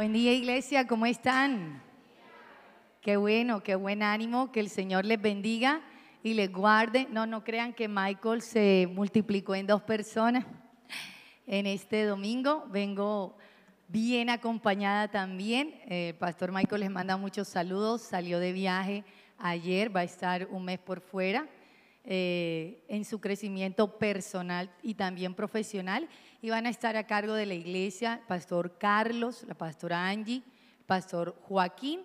Buen día iglesia, ¿cómo están? Qué bueno, qué buen ánimo, que el Señor les bendiga y les guarde. No, no crean que Michael se multiplicó en dos personas. En este domingo vengo bien acompañada también. El Pastor Michael les manda muchos saludos, salió de viaje ayer, va a estar un mes por fuera. Eh, en su crecimiento personal y también profesional. Y van a estar a cargo de la iglesia pastor Carlos, la pastora Angie, pastor Joaquín,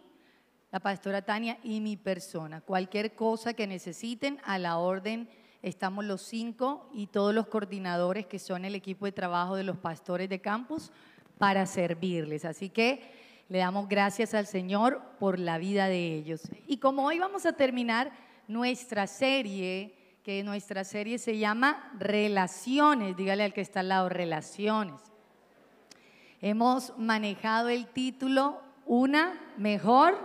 la pastora Tania y mi persona. Cualquier cosa que necesiten, a la orden estamos los cinco y todos los coordinadores que son el equipo de trabajo de los pastores de campus para servirles. Así que le damos gracias al Señor por la vida de ellos. Y como hoy vamos a terminar nuestra serie, que nuestra serie se llama Relaciones, dígale al que está al lado, Relaciones. Hemos manejado el título Una mejor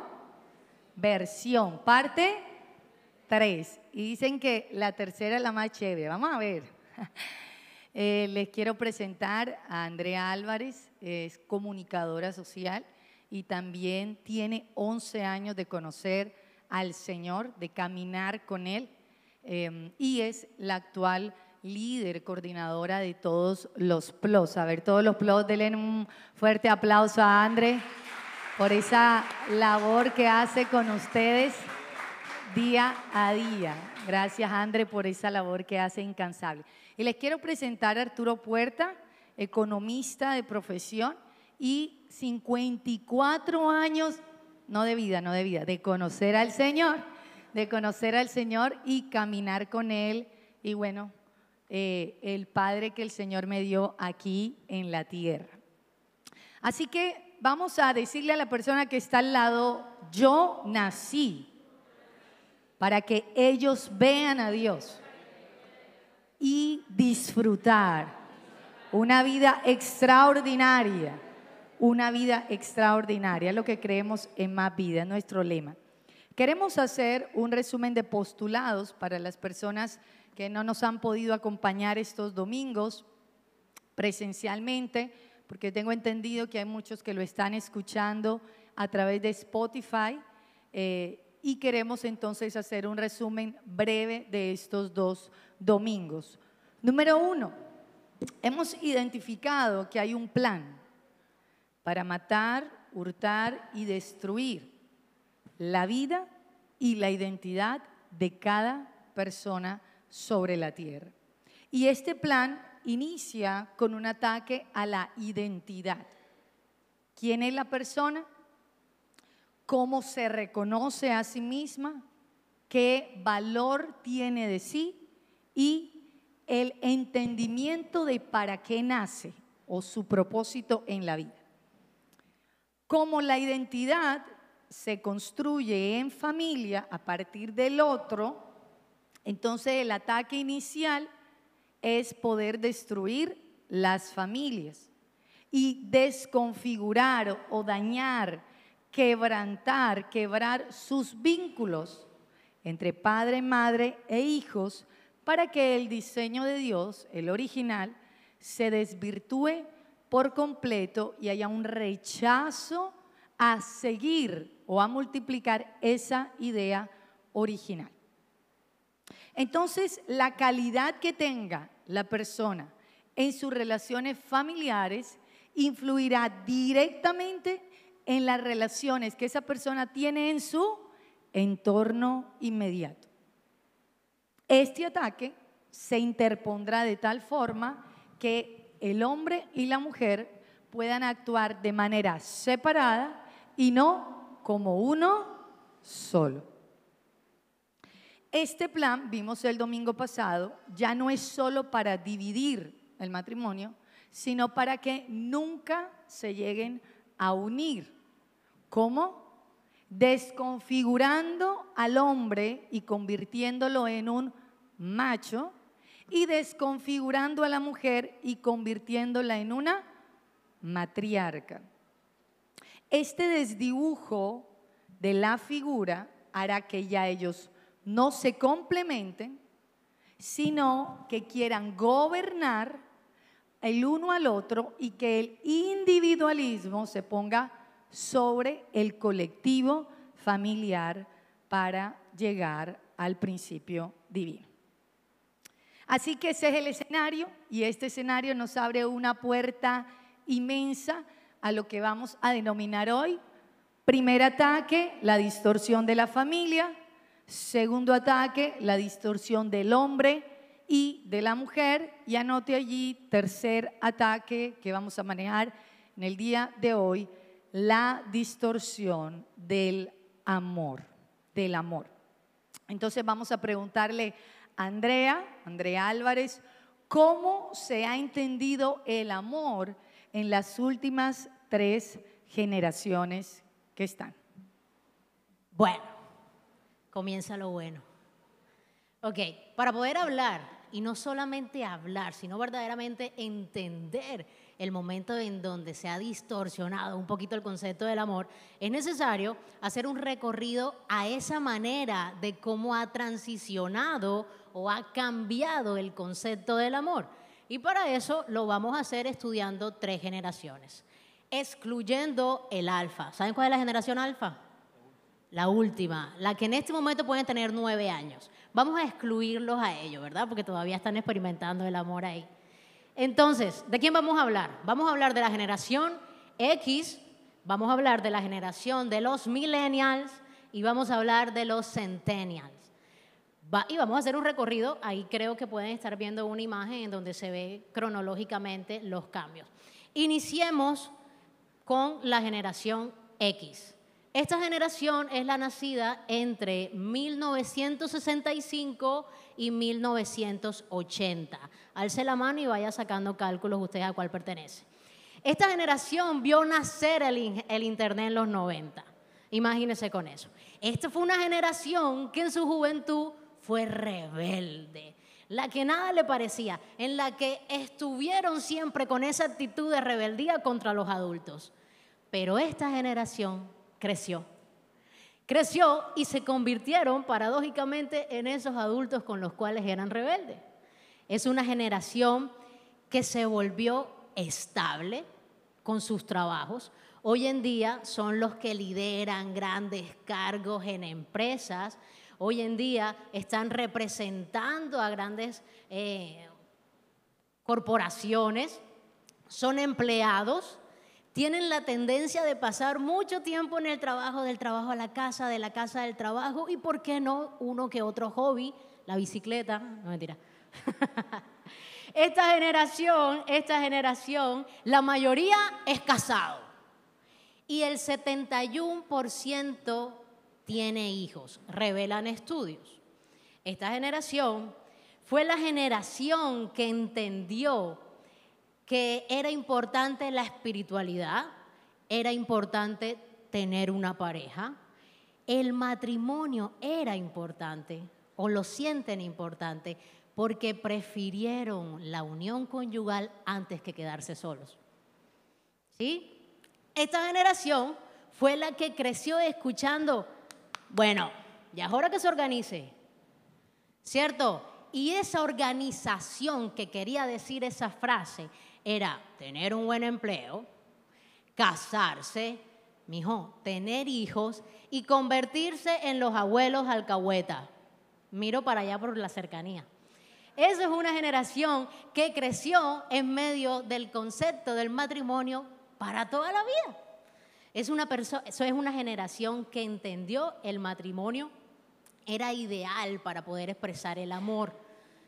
versión, parte 3. Y dicen que la tercera es la más chévere. Vamos a ver. Eh, les quiero presentar a Andrea Álvarez, es comunicadora social y también tiene 11 años de conocer al Señor, de caminar con Él, em, y es la actual líder, coordinadora de todos los PLOS. A ver, todos los PLOS, denle un fuerte aplauso a André por esa labor que hace con ustedes día a día. Gracias, André, por esa labor que hace incansable. Y les quiero presentar a Arturo Puerta, economista de profesión y 54 años no de vida, no de vida, de conocer al Señor, de conocer al Señor y caminar con Él. Y bueno, eh, el Padre que el Señor me dio aquí en la tierra. Así que vamos a decirle a la persona que está al lado, yo nací para que ellos vean a Dios y disfrutar una vida extraordinaria una vida extraordinaria, lo que creemos en más vida, nuestro lema. Queremos hacer un resumen de postulados para las personas que no nos han podido acompañar estos domingos presencialmente, porque tengo entendido que hay muchos que lo están escuchando a través de Spotify eh, y queremos entonces hacer un resumen breve de estos dos domingos. Número uno, hemos identificado que hay un plan para matar, hurtar y destruir la vida y la identidad de cada persona sobre la tierra. Y este plan inicia con un ataque a la identidad. ¿Quién es la persona? ¿Cómo se reconoce a sí misma? ¿Qué valor tiene de sí? Y el entendimiento de para qué nace o su propósito en la vida. Como la identidad se construye en familia a partir del otro, entonces el ataque inicial es poder destruir las familias y desconfigurar o dañar, quebrantar, quebrar sus vínculos entre padre, madre e hijos para que el diseño de Dios, el original, se desvirtúe por completo y haya un rechazo a seguir o a multiplicar esa idea original. Entonces, la calidad que tenga la persona en sus relaciones familiares influirá directamente en las relaciones que esa persona tiene en su entorno inmediato. Este ataque se interpondrá de tal forma que el hombre y la mujer puedan actuar de manera separada y no como uno solo. Este plan, vimos el domingo pasado, ya no es solo para dividir el matrimonio, sino para que nunca se lleguen a unir. ¿Cómo? Desconfigurando al hombre y convirtiéndolo en un macho y desconfigurando a la mujer y convirtiéndola en una matriarca. Este desdibujo de la figura hará que ya ellos no se complementen, sino que quieran gobernar el uno al otro y que el individualismo se ponga sobre el colectivo familiar para llegar al principio divino. Así que ese es el escenario y este escenario nos abre una puerta inmensa a lo que vamos a denominar hoy primer ataque, la distorsión de la familia, segundo ataque, la distorsión del hombre y de la mujer y anote allí tercer ataque que vamos a manejar en el día de hoy, la distorsión del amor, del amor. Entonces vamos a preguntarle Andrea, Andrea Álvarez, ¿cómo se ha entendido el amor en las últimas tres generaciones que están? Bueno, comienza lo bueno. Ok, para poder hablar, y no solamente hablar, sino verdaderamente entender el momento en donde se ha distorsionado un poquito el concepto del amor, es necesario hacer un recorrido a esa manera de cómo ha transicionado o ha cambiado el concepto del amor. Y para eso lo vamos a hacer estudiando tres generaciones, excluyendo el alfa. ¿Saben cuál es la generación alfa? La última, la que en este momento pueden tener nueve años. Vamos a excluirlos a ellos, ¿verdad? Porque todavía están experimentando el amor ahí. Entonces, ¿de quién vamos a hablar? Vamos a hablar de la generación X, vamos a hablar de la generación de los millennials y vamos a hablar de los centennials. y vamos a hacer un recorrido, ahí creo que pueden estar viendo una imagen en donde se ve cronológicamente los cambios. Iniciemos con la generación X. Esta generación es la nacida entre 1965 y 1980. Alce la mano y vaya sacando cálculos usted a cuál pertenece. Esta generación vio nacer el, Internet en los 90. Imagínese con eso. Esta fue una generación que en su juventud fue rebelde, la que nada le parecía, en la que estuvieron siempre con esa actitud de rebeldía contra los adultos. Pero esta generación creció. Creció y se convirtieron paradójicamente en esos adultos con los cuales eran rebeldes. Es una generación que se volvió estable con sus trabajos. Hoy en día son los que lideran grandes cargos en empresas. Hoy en día están representando a grandes eh, corporaciones. Son empleados tienen la tendencia de pasar mucho tiempo en el trabajo, del trabajo a la casa, de la casa al trabajo y, ¿por qué no, uno que otro hobby, la bicicleta? No mentira. esta generación, esta generación, la mayoría es casado y el 71% tiene hijos, revelan estudios. Esta generación fue la generación que entendió que era importante la espiritualidad, era importante tener una pareja, el matrimonio era importante o lo sienten importante porque prefirieron la unión conyugal antes que quedarse solos. ¿Sí? Esta generación fue la que creció escuchando, bueno, ya es hora que se organice, ¿cierto? Y esa organización que quería decir esa frase era tener un buen empleo, casarse, mijo, tener hijos y convertirse en los abuelos alcahueta. Miro para allá por la cercanía. Esa es una generación que creció en medio del concepto del matrimonio para toda la vida. Es una eso es una generación que entendió el matrimonio era ideal para poder expresar el amor.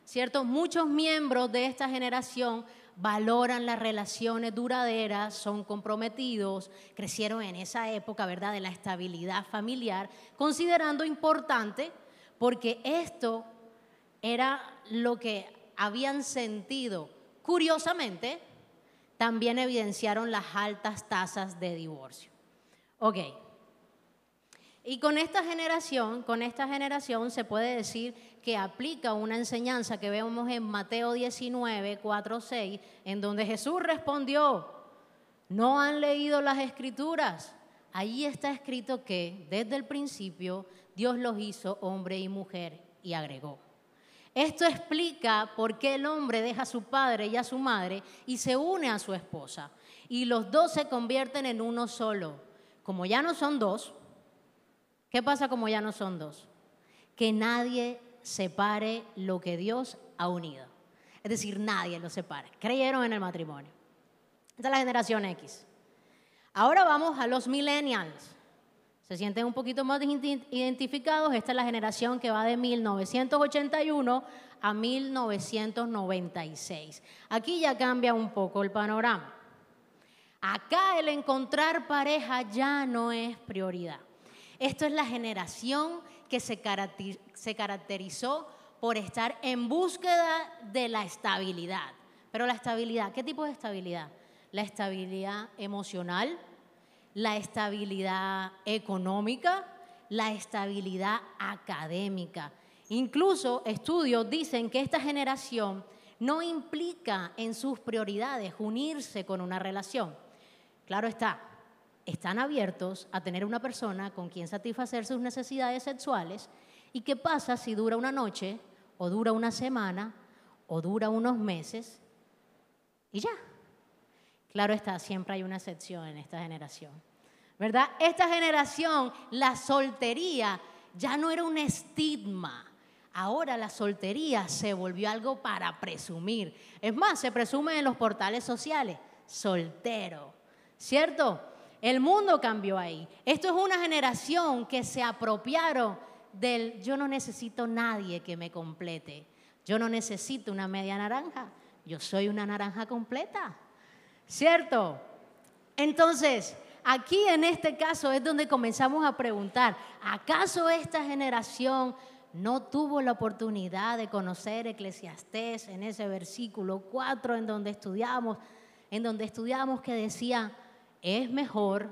¿Cierto? Muchos miembros de esta generación valoran las relaciones duraderas, son comprometidos, crecieron en esa época, ¿verdad?, de la estabilidad familiar, considerando importante porque esto era lo que habían sentido. Curiosamente, también evidenciaron las altas tasas de divorcio. Ok. Y con esta generación, con esta generación se puede decir que aplica una enseñanza que vemos en Mateo 19, 4, 6, en donde Jesús respondió, ¿no han leído las escrituras? Allí está escrito que desde el principio Dios los hizo hombre y mujer y agregó. Esto explica por qué el hombre deja a su padre y a su madre y se une a su esposa. Y los dos se convierten en uno solo. Como ya no son dos, ¿qué pasa como ya no son dos? Que nadie separe lo que Dios ha unido. Es decir, nadie lo separe. Creyeron en el matrimonio. Esta es la generación X. Ahora vamos a los millennials. Se sienten un poquito más identificados. Esta es la generación que va de 1981 a 1996. Aquí ya cambia un poco el panorama. Acá el encontrar pareja ya no es prioridad. Esto es la generación que se caracterizó por estar en búsqueda de la estabilidad. Pero la estabilidad, ¿qué tipo de estabilidad? La estabilidad emocional, la estabilidad económica, la estabilidad académica. Incluso estudios dicen que esta generación no implica en sus prioridades unirse con una relación. Claro está, están abiertos a tener una persona con quien satisfacer sus necesidades sexuales. ¿Y qué pasa si dura una noche o dura una semana o dura unos meses y ya. Claro está, siempre hay una excepción en esta generación. ¿Verdad? Esta generación, la soltería ya no era un estigma. Ahora la soltería se volvió algo para presumir. Es más, se presume en los portales sociales, soltero. ¿Cierto? El mundo cambió ahí. Esto es una generación que se apropiaron del yo no necesito nadie que me complete. Yo no necesito una media naranja. Yo soy una naranja completa. ¿Cierto? Entonces, aquí en este caso es donde comenzamos a preguntar, ¿acaso esta generación no tuvo la oportunidad de conocer Eclesiastés en ese versículo 4 en donde estudiamos, en donde estudiamos que decía, es mejor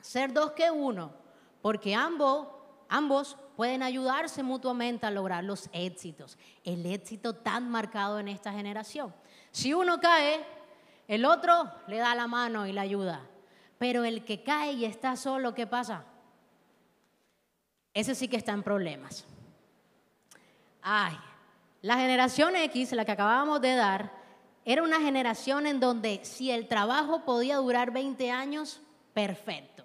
ser dos que uno, porque ambos Ambos pueden ayudarse mutuamente a lograr los éxitos, el éxito tan marcado en esta generación. Si uno cae, el otro le da la mano y la ayuda. Pero el que cae y está solo, ¿qué pasa? Ese sí que está en problemas. Ay, la generación X, la que acabábamos de dar, era una generación en donde si el trabajo podía durar 20 años, perfecto.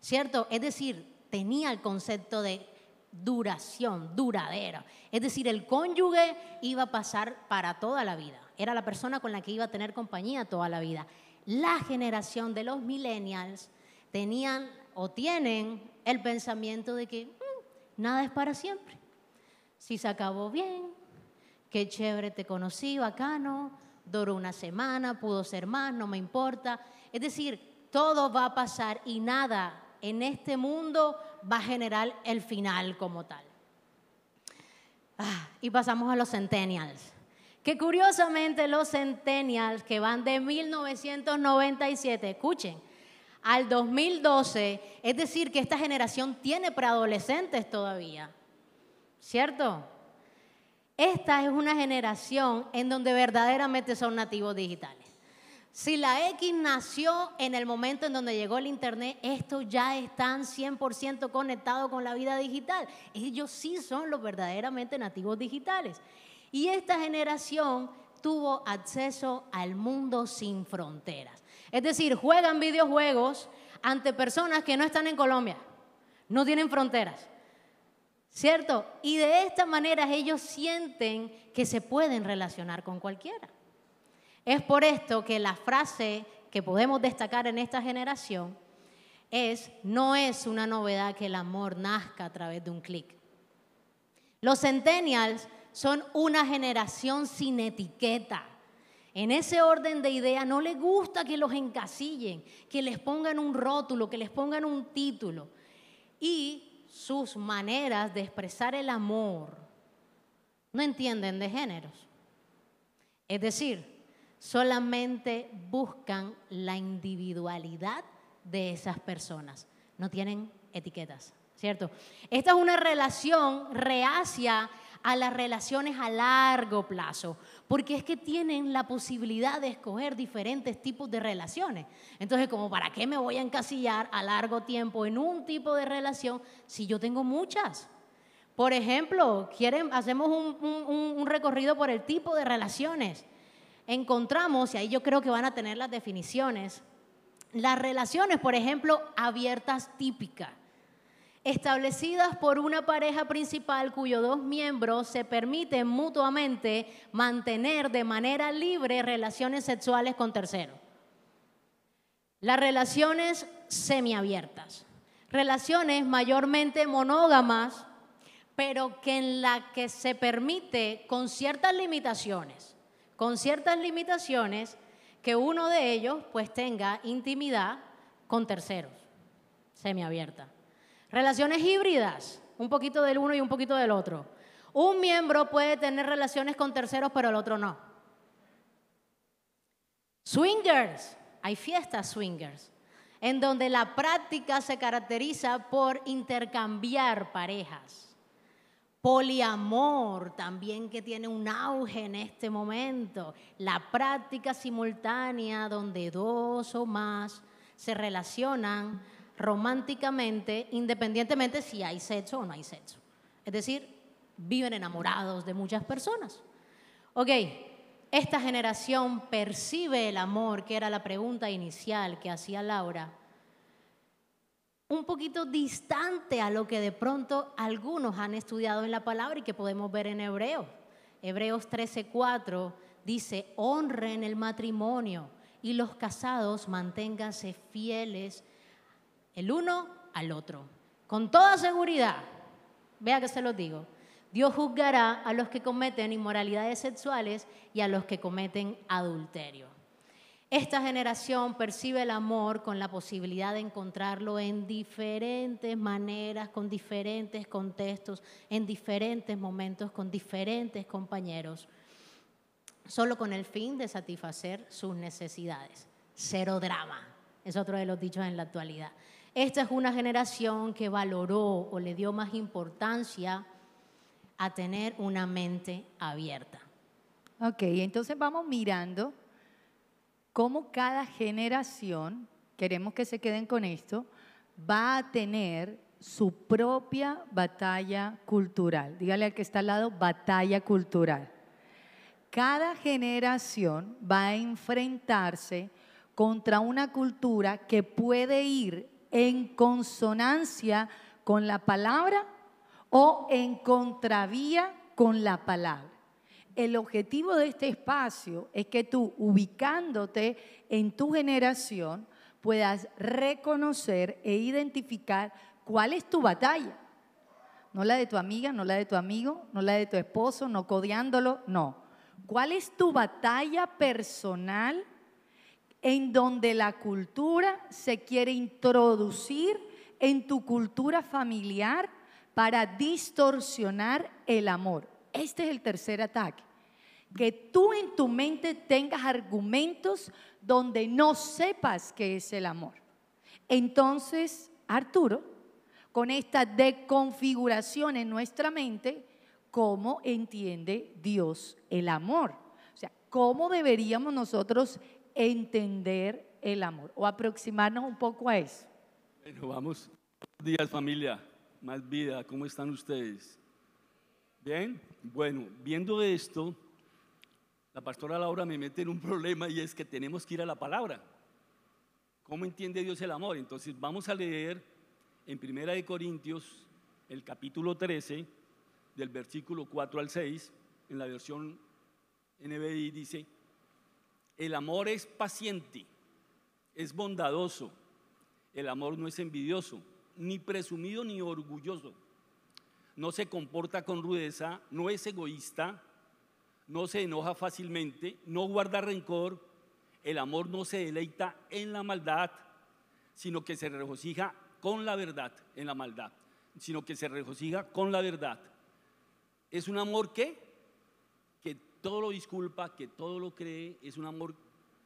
¿Cierto? Es decir, tenía el concepto de duración, duradera. Es decir, el cónyuge iba a pasar para toda la vida. Era la persona con la que iba a tener compañía toda la vida. La generación de los millennials tenían o tienen el pensamiento de que mm, nada es para siempre. Si se acabó bien, qué chévere te conocí, bacano, duró una semana, pudo ser más, no me importa. Es decir, todo va a pasar y nada en este mundo va a generar el final como tal. Ah, y pasamos a los centennials. Que curiosamente los centennials que van de 1997, escuchen, al 2012, es decir, que esta generación tiene preadolescentes todavía, ¿cierto? Esta es una generación en donde verdaderamente son nativos digitales. Si la X nació en el momento en donde llegó el Internet, estos ya están 100% conectados con la vida digital. Ellos sí son los verdaderamente nativos digitales. Y esta generación tuvo acceso al mundo sin fronteras. Es decir, juegan videojuegos ante personas que no están en Colombia, no tienen fronteras. ¿Cierto? Y de esta manera ellos sienten que se pueden relacionar con cualquiera. Es por esto que la frase que podemos destacar en esta generación es, no es una novedad que el amor nazca a través de un clic. Los centennials son una generación sin etiqueta. En ese orden de ideas no les gusta que los encasillen, que les pongan un rótulo, que les pongan un título. Y sus maneras de expresar el amor no entienden de géneros. Es decir, solamente buscan la individualidad de esas personas. No tienen etiquetas, ¿cierto? Esta es una relación reacia a las relaciones a largo plazo, porque es que tienen la posibilidad de escoger diferentes tipos de relaciones. Entonces, como para qué me voy a encasillar a largo tiempo en un tipo de relación si yo tengo muchas? Por ejemplo, quieren, hacemos un, un- un recorrido por el tipo de relaciones. Encontramos, y ahí yo creo que van a tener las definiciones, las relaciones, por ejemplo, abiertas típicas, establecidas por una pareja principal cuyos dos miembros se permiten mutuamente mantener de manera libre relaciones sexuales con terceros. Las relaciones semiabiertas, relaciones mayormente monógamas, pero que en la que se permite con ciertas limitaciones, con ciertas limitaciones que uno de ellos pues tenga intimidad con terceros, semiabierta. Relaciones híbridas, un poquito del uno y un poquito del otro. Un miembro puede tener relaciones con terceros, pero el otro no. Swingers, hay fiestas swingers, en donde la práctica se caracteriza por intercambiar parejas. Poliamor también que tiene un auge en este momento. La práctica simultánea donde dos o más se relacionan románticamente independientemente si hay sexo o no hay sexo. Es decir, viven enamorados de muchas personas. Ok, esta generación percibe el amor, que era la pregunta inicial que hacía Laura, un poquito distante a lo que de pronto algunos han estudiado en la palabra y que podemos ver en Hebreos. Hebreos 13:4 dice, honren el matrimonio y los casados manténganse fieles el uno al otro. Con toda seguridad, vea que se los digo, Dios juzgará a los que cometen inmoralidades sexuales y a los que cometen adulterio. Esta generación percibe el amor con la posibilidad de encontrarlo en diferentes maneras, con diferentes contextos, en diferentes momentos, con diferentes compañeros, solo con el fin de satisfacer sus necesidades. Cero drama, es otro de los dichos en la actualidad. Esta es una generación que valoró o le dio más importancia a tener una mente abierta. Ok, entonces vamos mirando cómo cada generación, queremos que se queden con esto, va a tener su propia batalla cultural. Dígale al que está al lado, batalla cultural. Cada generación va a enfrentarse contra una cultura que puede ir en consonancia con la palabra o en contravía con la palabra. El objetivo de este espacio es que tú, ubicándote en tu generación, puedas reconocer e identificar cuál es tu batalla. No la de tu amiga, no la de tu amigo, no la de tu esposo, no codiándolo, no. ¿Cuál es tu batalla personal en donde la cultura se quiere introducir en tu cultura familiar para distorsionar el amor? Este es el tercer ataque. Que tú en tu mente tengas argumentos donde no sepas qué es el amor. Entonces, Arturo, con esta deconfiguración en nuestra mente, ¿cómo entiende Dios el amor? O sea, ¿cómo deberíamos nosotros entender el amor o aproximarnos un poco a eso? Bueno, vamos. Buenos días familia, más vida, ¿cómo están ustedes? Bien, bueno, viendo esto, la pastora Laura me mete en un problema y es que tenemos que ir a la palabra. ¿Cómo entiende Dios el amor? Entonces vamos a leer en Primera de Corintios el capítulo 13 del versículo 4 al 6, en la versión NBI dice, el amor es paciente, es bondadoso, el amor no es envidioso, ni presumido ni orgulloso, no se comporta con rudeza, no es egoísta, no se enoja fácilmente, no guarda rencor, el amor no se deleita en la maldad, sino que se regocija con la verdad, en la maldad, sino que se regocija con la verdad. Es un amor que, todo lo disculpa, que todo lo cree, es un amor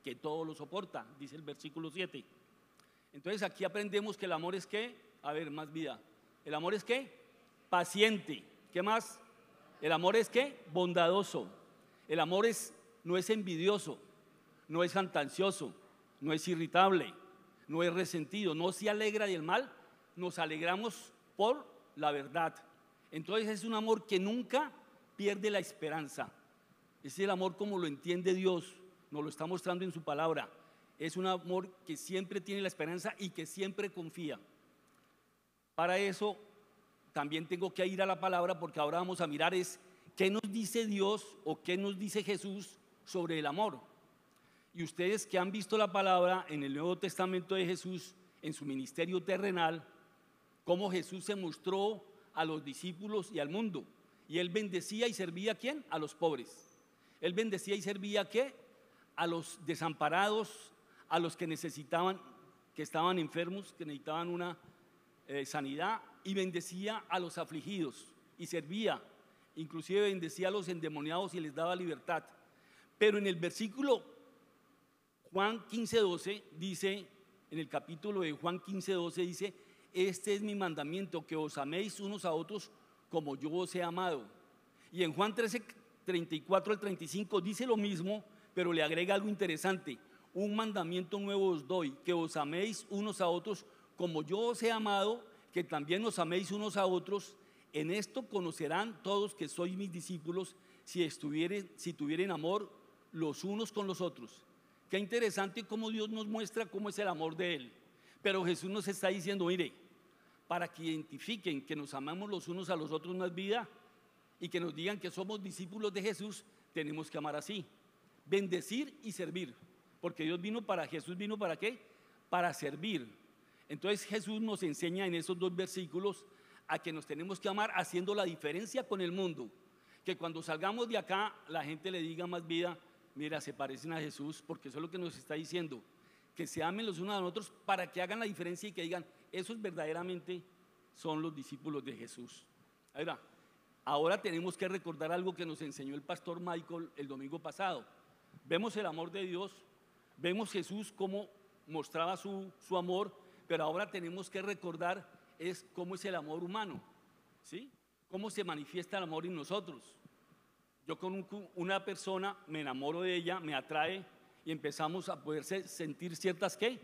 que todo lo soporta, dice el versículo 7. Entonces aquí aprendemos que el amor es que, a ver, más vida, el amor es que, paciente, ¿qué más? El amor es que, bondadoso, el amor es, no es envidioso, no es fantasioso, no es irritable, no es resentido, no se alegra del mal, nos alegramos por la verdad. Entonces es un amor que nunca pierde la esperanza. Es el amor como lo entiende Dios, nos lo está mostrando en su palabra. Es un amor que siempre tiene la esperanza y que siempre confía. Para eso también tengo que ir a la palabra porque ahora vamos a mirar es qué nos dice Dios o qué nos dice Jesús sobre el amor. Y ustedes que han visto la palabra en el Nuevo Testamento de Jesús, en su ministerio terrenal, cómo Jesús se mostró a los discípulos y al mundo. Y él bendecía y servía a quién? A los pobres. Él bendecía y servía qué? A los desamparados, a los que necesitaban, que estaban enfermos, que necesitaban una eh, sanidad, y bendecía a los afligidos y servía, inclusive bendecía a los endemoniados y les daba libertad. Pero en el versículo Juan 15:12 dice, en el capítulo de Juan 15:12 dice, este es mi mandamiento, que os améis unos a otros como yo os he amado. Y en Juan 13, 34 al 35 dice lo mismo, pero le agrega algo interesante. Un mandamiento nuevo os doy, que os améis unos a otros como yo os he amado, que también os améis unos a otros. En esto conocerán todos que sois mis discípulos si, estuvieren, si tuvieren amor los unos con los otros. Qué interesante cómo Dios nos muestra cómo es el amor de Él. Pero Jesús nos está diciendo, mire, para que identifiquen que nos amamos los unos a los otros más vida y que nos digan que somos discípulos de Jesús, tenemos que amar así. Bendecir y servir. Porque Dios vino para, Jesús vino para qué? Para servir. Entonces Jesús nos enseña en esos dos versículos a que nos tenemos que amar haciendo la diferencia con el mundo. Que cuando salgamos de acá la gente le diga más vida, mira, se parecen a Jesús, porque eso es lo que nos está diciendo. Que se amen los unos a los otros para que hagan la diferencia y que digan, esos verdaderamente son los discípulos de Jesús. Ahora, ahora tenemos que recordar algo que nos enseñó el pastor Michael el domingo pasado. Vemos el amor de Dios, vemos Jesús cómo mostraba su, su amor, pero ahora tenemos que recordar es cómo es el amor humano, ¿sí? Cómo se manifiesta el amor en nosotros. Yo con una persona me enamoro de ella, me atrae y empezamos a poder sentir ciertas ¿qué?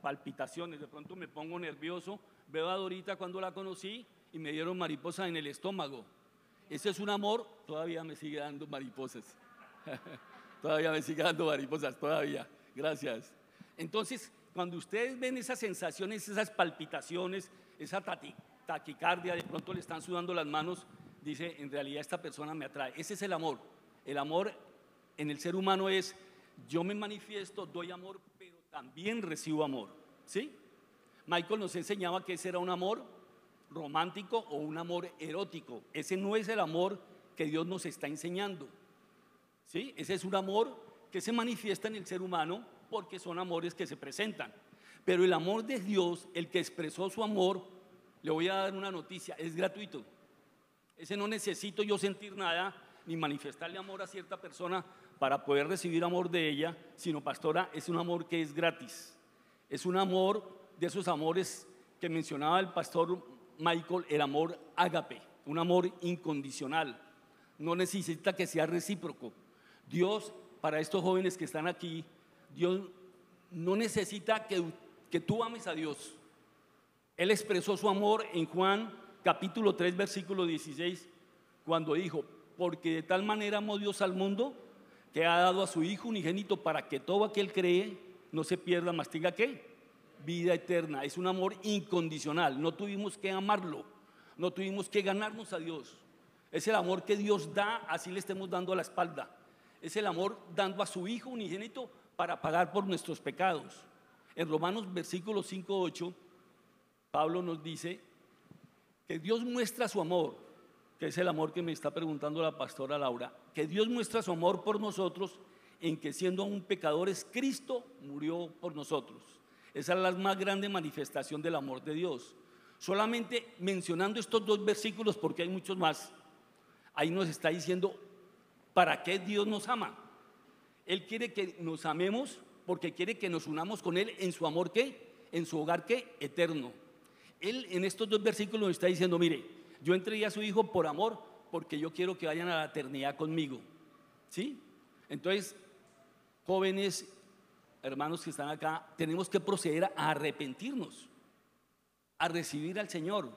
palpitaciones. De pronto me pongo nervioso, veo a Dorita cuando la conocí y me dieron mariposas en el estómago. Ese es un amor, todavía me sigue dando mariposas. todavía me sigue dando mariposas, todavía. Gracias. Entonces, cuando ustedes ven esas sensaciones, esas palpitaciones, esa taquicardia, de pronto le están sudando las manos, dice, en realidad esta persona me atrae. Ese es el amor. El amor en el ser humano es, yo me manifiesto, doy amor, pero también recibo amor. ¿Sí? Michael nos enseñaba que ese era un amor romántico o un amor erótico. Ese no es el amor que Dios nos está enseñando. ¿Sí? Ese es un amor que se manifiesta en el ser humano porque son amores que se presentan. Pero el amor de Dios, el que expresó su amor, le voy a dar una noticia, es gratuito. Ese no necesito yo sentir nada ni manifestarle amor a cierta persona para poder recibir amor de ella, sino pastora, es un amor que es gratis. Es un amor de esos amores que mencionaba el pastor Michael, el amor ágape, un amor incondicional. No necesita que sea recíproco. Dios, para estos jóvenes que están aquí, Dios no necesita que, que tú ames a Dios. Él expresó su amor en Juan capítulo 3, versículo 16, cuando dijo, porque de tal manera amó Dios al mundo que ha dado a su Hijo unigénito para que todo aquel cree no se pierda, más tenga que vida eterna. Es un amor incondicional. No tuvimos que amarlo, no tuvimos que ganarnos a Dios. Es el amor que Dios da, así le estemos dando a la espalda. Es el amor dando a su Hijo unigénito para pagar por nuestros pecados. En Romanos versículo 5, 8, Pablo nos dice que Dios muestra su amor, que es el amor que me está preguntando la pastora Laura, que Dios muestra su amor por nosotros en que siendo aún pecadores, Cristo murió por nosotros. Esa es la más grande manifestación del amor de Dios. Solamente mencionando estos dos versículos, porque hay muchos más, ahí nos está diciendo para qué Dios nos ama. Él quiere que nos amemos porque quiere que nos unamos con Él en su amor que, en su hogar que, eterno. Él en estos dos versículos nos está diciendo, mire, yo entregué a su hijo por amor porque yo quiero que vayan a la eternidad conmigo. ¿Sí? Entonces, jóvenes, hermanos que están acá, tenemos que proceder a arrepentirnos, a recibir al Señor.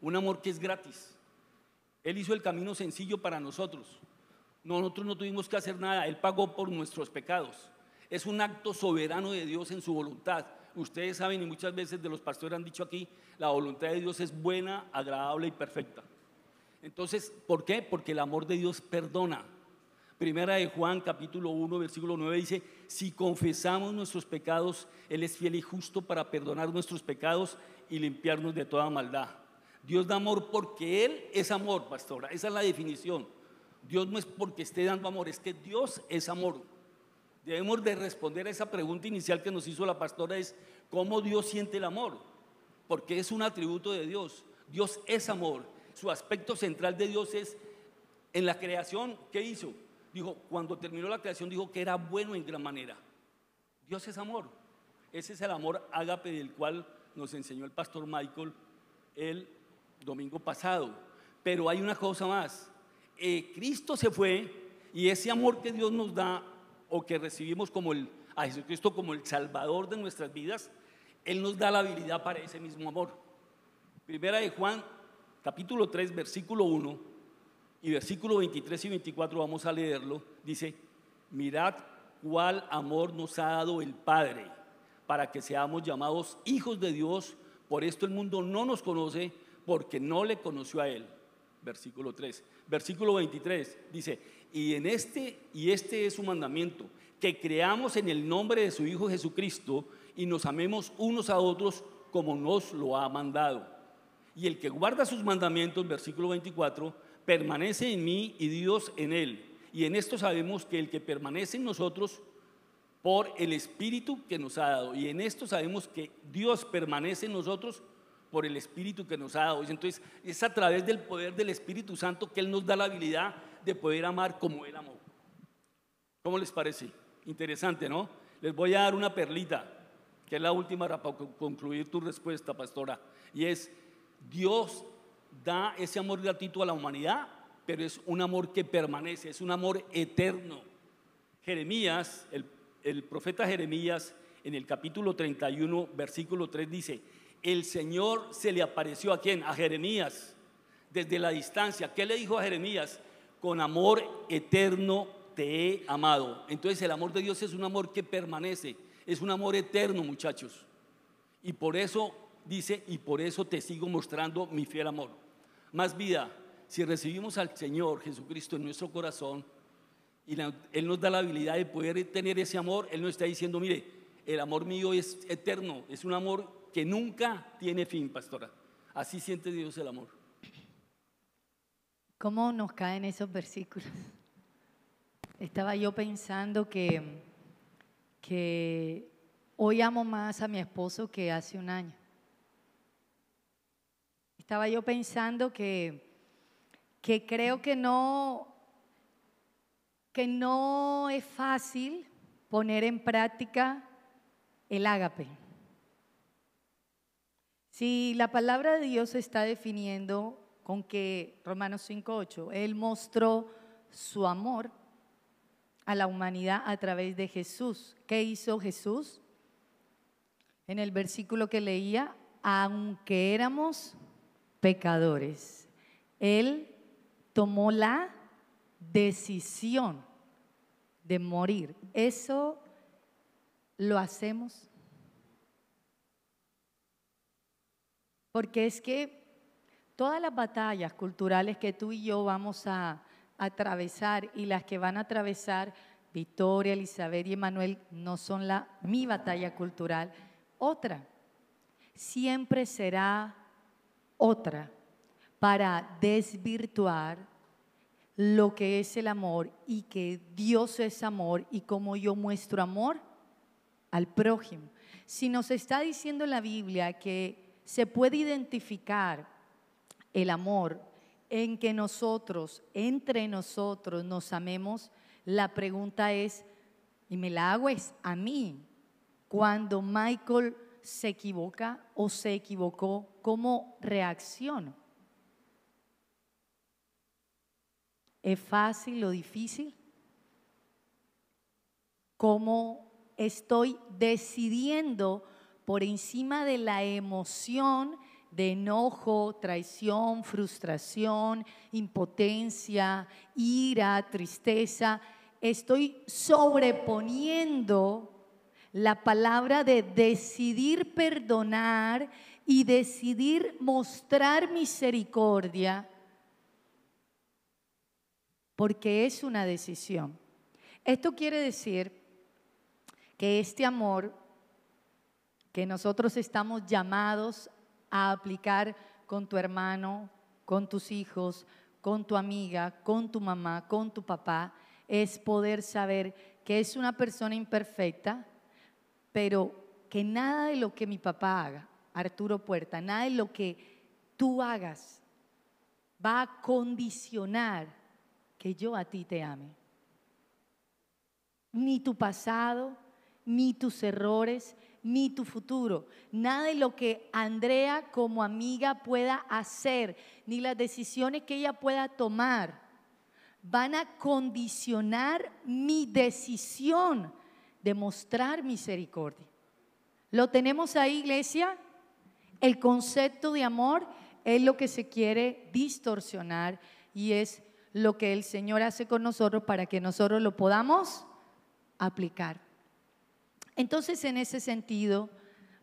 un amor que es gratis. Él hizo el camino sencillo para nosotros. Nosotros no tuvimos que hacer nada, Él pagó por nuestros pecados. Es un acto soberano de Dios en su voluntad. Ustedes saben y muchas veces de los pastores han dicho aquí, la voluntad de Dios es buena, agradable y perfecta. Entonces, ¿por qué? Porque el amor de Dios perdona. Primera de Juan capítulo 1 versículo 9 dice, si confesamos nuestros pecados, Él es fiel y justo para perdonar nuestros pecados y limpiarnos de toda maldad. Dios da amor porque Él es amor, pastora. Esa es la definición. Dios no es porque esté dando amor, es que Dios es amor. Debemos de responder a esa pregunta inicial que nos hizo la pastora, es cómo Dios siente el amor, porque es un atributo de Dios. Dios es amor. Su aspecto central de Dios es en la creación, ¿qué hizo? Dijo, cuando terminó la creación, dijo que era bueno en gran manera. Dios es amor. Ese es el amor ágape del cual nos enseñó el pastor Michael el domingo pasado. Pero hay una cosa más. Eh, Cristo se fue y ese amor que Dios nos da o que recibimos como el, a Jesucristo como el Salvador de nuestras vidas, Él nos da la habilidad para ese mismo amor. Primera de Juan, capítulo 3, versículo 1 y versículo 23 y 24, vamos a leerlo, dice, mirad cuál amor nos ha dado el Padre para que seamos llamados hijos de Dios, por esto el mundo no nos conoce porque no le conoció a Él. Versículo 3. Versículo 23 dice, y en este, y este es su mandamiento, que creamos en el nombre de su Hijo Jesucristo y nos amemos unos a otros como nos lo ha mandado. Y el que guarda sus mandamientos, versículo 24, permanece en mí y Dios en él. Y en esto sabemos que el que permanece en nosotros por el Espíritu que nos ha dado. Y en esto sabemos que Dios permanece en nosotros por el Espíritu que nos ha dado. Entonces es a través del poder del Espíritu Santo que Él nos da la habilidad de poder amar como Él amó. ¿Cómo les parece? Interesante, ¿no? Les voy a dar una perlita, que es la última para concluir tu respuesta, pastora. Y es, Dios da ese amor gratuito a la humanidad, pero es un amor que permanece, es un amor eterno. Jeremías, el, el profeta Jeremías, en el capítulo 31, versículo 3 dice, el Señor se le apareció a quién? A Jeremías, desde la distancia. ¿Qué le dijo a Jeremías? Con amor eterno te he amado. Entonces el amor de Dios es un amor que permanece, es un amor eterno, muchachos. Y por eso dice, y por eso te sigo mostrando mi fiel amor. Más vida, si recibimos al Señor Jesucristo en nuestro corazón y Él nos da la habilidad de poder tener ese amor, Él nos está diciendo, mire, el amor mío es eterno, es un amor que nunca tiene fin, pastora. Así siente Dios el amor. ¿Cómo nos caen esos versículos? Estaba yo pensando que, que hoy amo más a mi esposo que hace un año. Estaba yo pensando que, que creo que no, que no es fácil poner en práctica el ágape. Si la palabra de Dios está definiendo con que Romanos 5.8, Él mostró su amor a la humanidad a través de Jesús. ¿Qué hizo Jesús? En el versículo que leía, aunque éramos pecadores. Él tomó la decisión de morir. Eso lo hacemos. Porque es que todas las batallas culturales que tú y yo vamos a atravesar y las que van a atravesar Victoria, Elizabeth y Emanuel no son la mi batalla cultural, otra. Siempre será otra para desvirtuar lo que es el amor y que Dios es amor y como yo muestro amor al prójimo. Si nos está diciendo la Biblia que se puede identificar el amor en que nosotros, entre nosotros, nos amemos, la pregunta es, y me la hago es a mí, cuando Michael se equivoca o se equivocó, ¿cómo reacciono? ¿Es fácil o difícil? ¿Cómo estoy decidiendo por encima de la emoción, de enojo, traición, frustración, impotencia, ira, tristeza, estoy sobreponiendo la palabra de decidir perdonar y decidir mostrar misericordia, porque es una decisión. Esto quiere decir que este amor que nosotros estamos llamados a aplicar con tu hermano, con tus hijos, con tu amiga, con tu mamá, con tu papá, es poder saber que es una persona imperfecta, pero que nada de lo que mi papá haga, Arturo Puerta, nada de lo que tú hagas va a condicionar que yo a ti te ame. Ni tu pasado, ni tus errores, ni tu futuro. Nada de lo que Andrea como amiga pueda hacer, ni las decisiones que ella pueda tomar, van a condicionar mi decisión de mostrar misericordia. ¿Lo tenemos ahí, iglesia? El concepto de amor es lo que se quiere distorsionar y es lo que el Señor hace con nosotros para que nosotros lo podamos aplicar. Entonces, en ese sentido,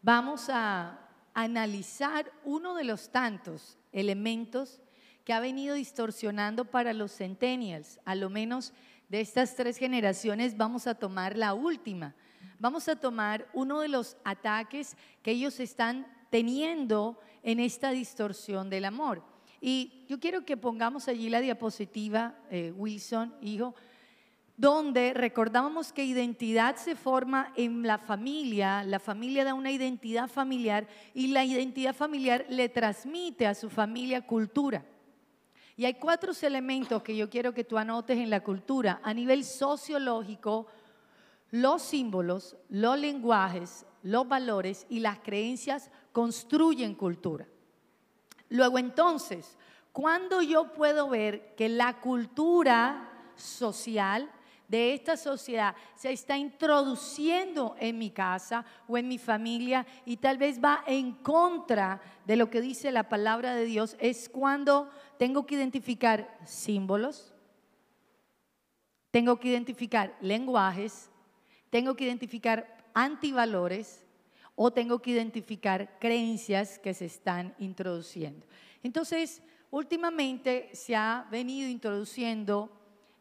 vamos a analizar uno de los tantos elementos que ha venido distorsionando para los centennials. A lo menos de estas tres generaciones vamos a tomar la última. Vamos a tomar uno de los ataques que ellos están teniendo en esta distorsión del amor. Y yo quiero que pongamos allí la diapositiva, eh, Wilson, hijo, donde recordábamos que identidad se forma en la familia, la familia da una identidad familiar y la identidad familiar le transmite a su familia cultura. Y hay cuatro elementos que yo quiero que tú anotes en la cultura. A nivel sociológico, los símbolos, los lenguajes, los valores y las creencias construyen cultura. Luego entonces, cuando yo puedo ver que la cultura social de esta sociedad se está introduciendo en mi casa o en mi familia y tal vez va en contra de lo que dice la palabra de Dios, es cuando tengo que identificar símbolos, tengo que identificar lenguajes, tengo que identificar antivalores o tengo que identificar creencias que se están introduciendo. Entonces, últimamente se ha venido introduciendo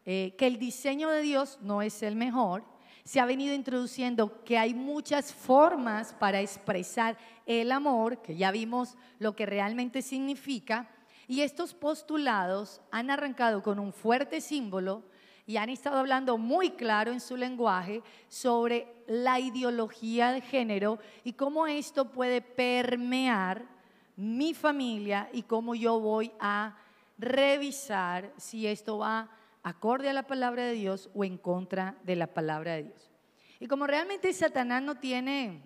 eh, que el diseño de Dios no es el mejor. Se ha venido introduciendo que hay muchas formas para expresar el amor, que ya vimos lo que realmente significa, y estos postulados han arrancado con un fuerte símbolo y han estado hablando muy claro en su lenguaje sobre la ideología de género y cómo esto puede permear mi familia y cómo yo voy a revisar si esto va acorde a la palabra de Dios o en contra de la palabra de Dios. Y como realmente Satanás no tiene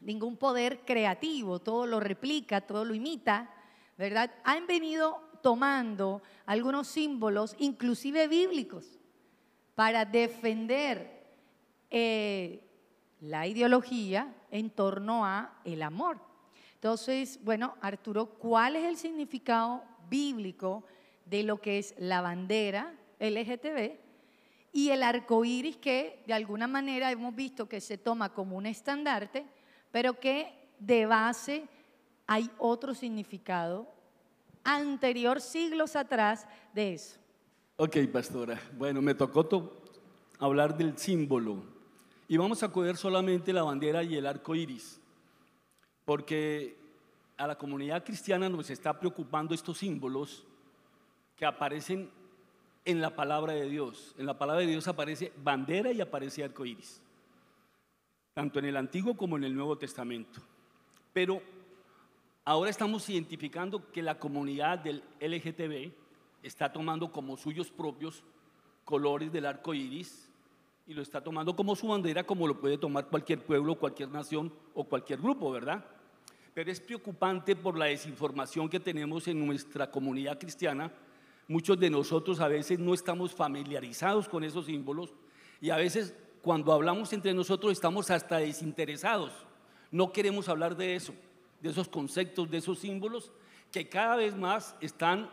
ningún poder creativo, todo lo replica, todo lo imita, ¿verdad? Han venido tomando algunos símbolos, inclusive bíblicos, para defender eh, la ideología en torno a el amor. Entonces, bueno, Arturo, ¿cuál es el significado bíblico de lo que es la bandera LGTB y el arco iris que de alguna manera hemos visto que se toma como un estandarte, pero que de base hay otro significado anterior, siglos atrás, de eso. Ok, pastora. Bueno, me tocó hablar del símbolo. Y vamos a coger solamente la bandera y el arco iris, porque a la comunidad cristiana nos está preocupando estos símbolos que aparecen en la palabra de Dios. En la palabra de Dios aparece bandera y aparece arco iris, tanto en el Antiguo como en el Nuevo Testamento. Pero ahora estamos identificando que la comunidad del LGTB está tomando como suyos propios colores del arco iris y lo está tomando como su bandera, como lo puede tomar cualquier pueblo, cualquier nación o cualquier grupo, ¿verdad? Pero es preocupante por la desinformación que tenemos en nuestra comunidad cristiana Muchos de nosotros a veces no estamos familiarizados con esos símbolos y a veces cuando hablamos entre nosotros estamos hasta desinteresados. No queremos hablar de eso de esos conceptos, de esos símbolos que cada vez más están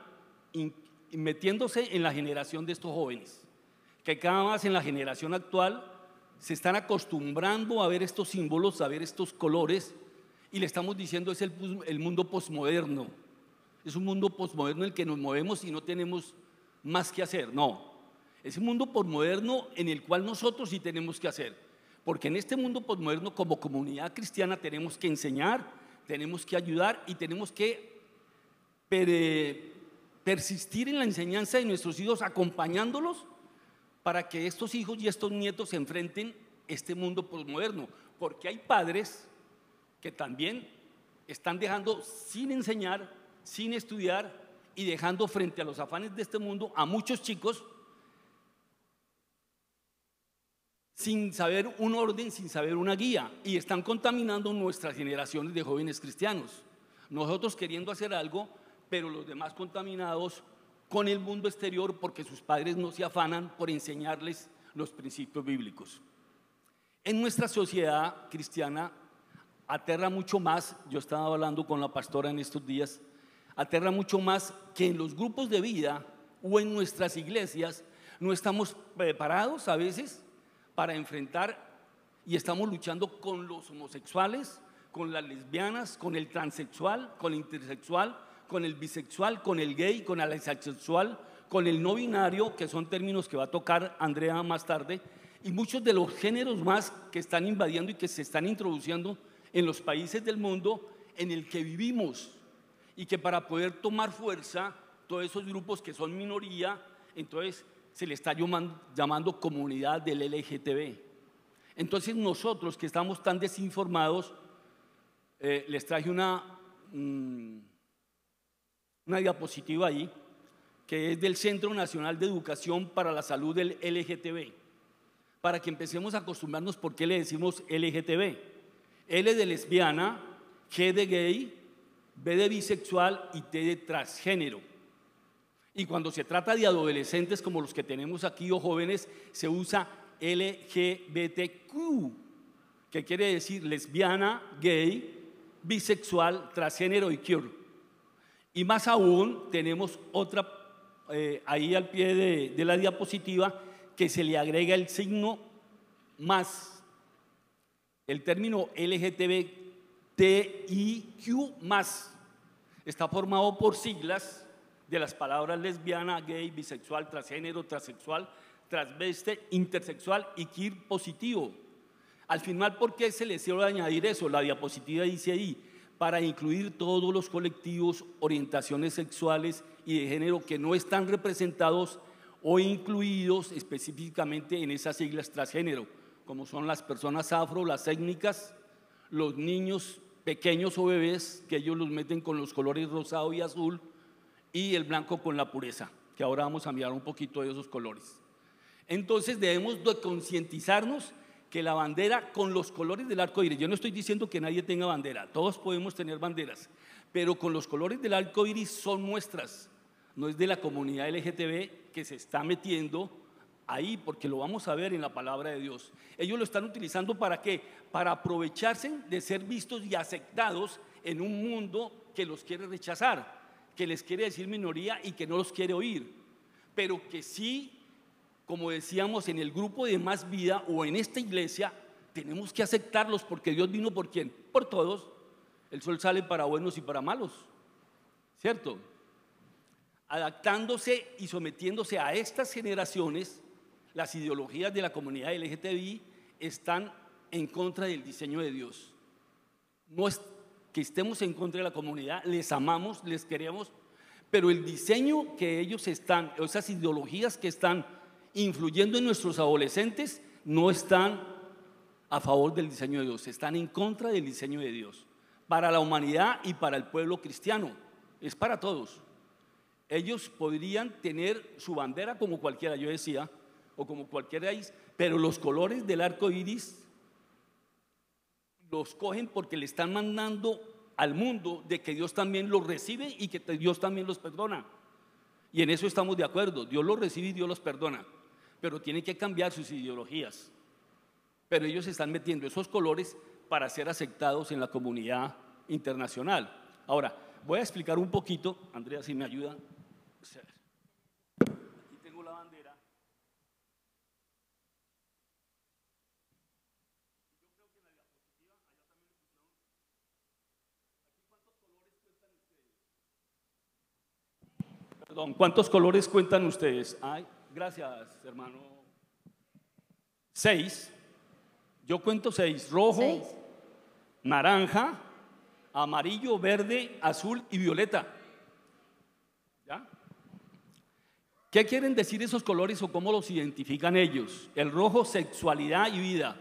metiéndose en la generación de estos jóvenes, que cada más en la generación actual se están acostumbrando a ver estos símbolos, a ver estos colores, y le estamos diciendo es el, el mundo posmoderno. Es un mundo posmoderno en el que nos movemos y no tenemos más que hacer. No, es un mundo posmoderno en el cual nosotros sí tenemos que hacer. Porque en este mundo posmoderno como comunidad cristiana tenemos que enseñar, tenemos que ayudar y tenemos que persistir en la enseñanza de nuestros hijos acompañándolos para que estos hijos y estos nietos se enfrenten este mundo posmoderno, porque hay padres que también están dejando sin enseñar, sin estudiar y dejando frente a los afanes de este mundo a muchos chicos sin saber un orden, sin saber una guía, y están contaminando nuestras generaciones de jóvenes cristianos. Nosotros queriendo hacer algo, pero los demás contaminados con el mundo exterior porque sus padres no se afanan por enseñarles los principios bíblicos. En nuestra sociedad cristiana aterra mucho más, yo estaba hablando con la pastora en estos días, aterra mucho más que en los grupos de vida o en nuestras iglesias no estamos preparados a veces para enfrentar y estamos luchando con los homosexuales, con las lesbianas, con el transexual, con el intersexual, con el bisexual, con el gay, con el asexual, con el no binario, que son términos que va a tocar Andrea más tarde, y muchos de los géneros más que están invadiendo y que se están introduciendo en los países del mundo en el que vivimos. Y que para poder tomar fuerza, todos esos grupos que son minoría, entonces se le está llamando, comunidad del LGTB. Entonces nosotros que estamos tan desinformados, eh, les traje una, mm, una diapositiva ahí, que es del Centro Nacional de Educación para la Salud del LGTB, para que empecemos a acostumbrarnos por qué le decimos LGTB. L de lesbiana, G de gay, B de bisexual y T de transgénero. Y cuando se trata de adolescentes como los que tenemos aquí o jóvenes, se usa LGBTQ, que quiere decir lesbiana, gay, bisexual, transgénero y queer. Y más aún, tenemos otra eh, ahí al pie de, la diapositiva que se le agrega el signo más. El término LGTBTIQ más está formado por siglas de las palabras lesbiana, gay, bisexual, transgénero, transexual, transveste, intersexual y queer positivo. Al final, ¿por qué se les quiere añadir eso? La diapositiva dice ahí, para incluir todos los colectivos, orientaciones sexuales y de género que no están representados o incluidos específicamente en esas siglas transgénero, como son las personas afro, las étnicas, los niños pequeños o bebés, que ellos los meten con los colores rosado y azul, y el blanco con la pureza, que ahora vamos a mirar un poquito de esos colores. Entonces debemos de concientizarnos que la bandera con los colores del arco iris, yo no estoy diciendo que nadie tenga bandera, todos podemos tener banderas, pero con los colores del arco iris son nuestras, no es de la comunidad LGTB que se está metiendo ahí, porque lo vamos a ver en la palabra de Dios. Ellos lo están utilizando para qué? Para aprovecharse de ser vistos y aceptados en un mundo que los quiere rechazar, que les quiere decir minoría y que no los quiere oír, pero que sí como decíamos, en el grupo de más vida o en esta iglesia, tenemos que aceptarlos porque Dios vino por quién? Por todos. El sol sale para buenos y para malos, ¿cierto? Adaptándose y sometiéndose a estas generaciones, las ideologías de la comunidad LGTBI están en contra del diseño de Dios. No es que estemos en contra de la comunidad, les amamos, les queremos, pero el diseño que ellos están, esas ideologías que están influyendo en nuestros adolescentes no están a favor del diseño de Dios, están en contra del diseño de Dios. Para la humanidad y para el pueblo cristiano, es para todos. Ellos podrían tener su bandera como cualquiera, yo decía, o como cualquier país, pero los colores del arco iris los cogen porque le están mandando al mundo de que Dios también los recibe y que Dios también los perdona. Y en eso estamos de acuerdo. Dios los recibe y Dios los perdona pero tienen que cambiar sus ideologías. Pero ellos están metiendo esos colores para ser aceptados en la comunidad internacional. Ahora, voy a explicar un poquito, Andrea, si me ayuda. Perdón, ¿cuántos colores cuentan ustedes? Ay, gracias, hermano. Seis. Yo cuento seis. Rojo, Seis. naranja, amarillo, verde, azul y violeta. ¿Ya? ¿Qué quieren decir esos colores o cómo los identifican ellos? El rojo, sexualidad y vida.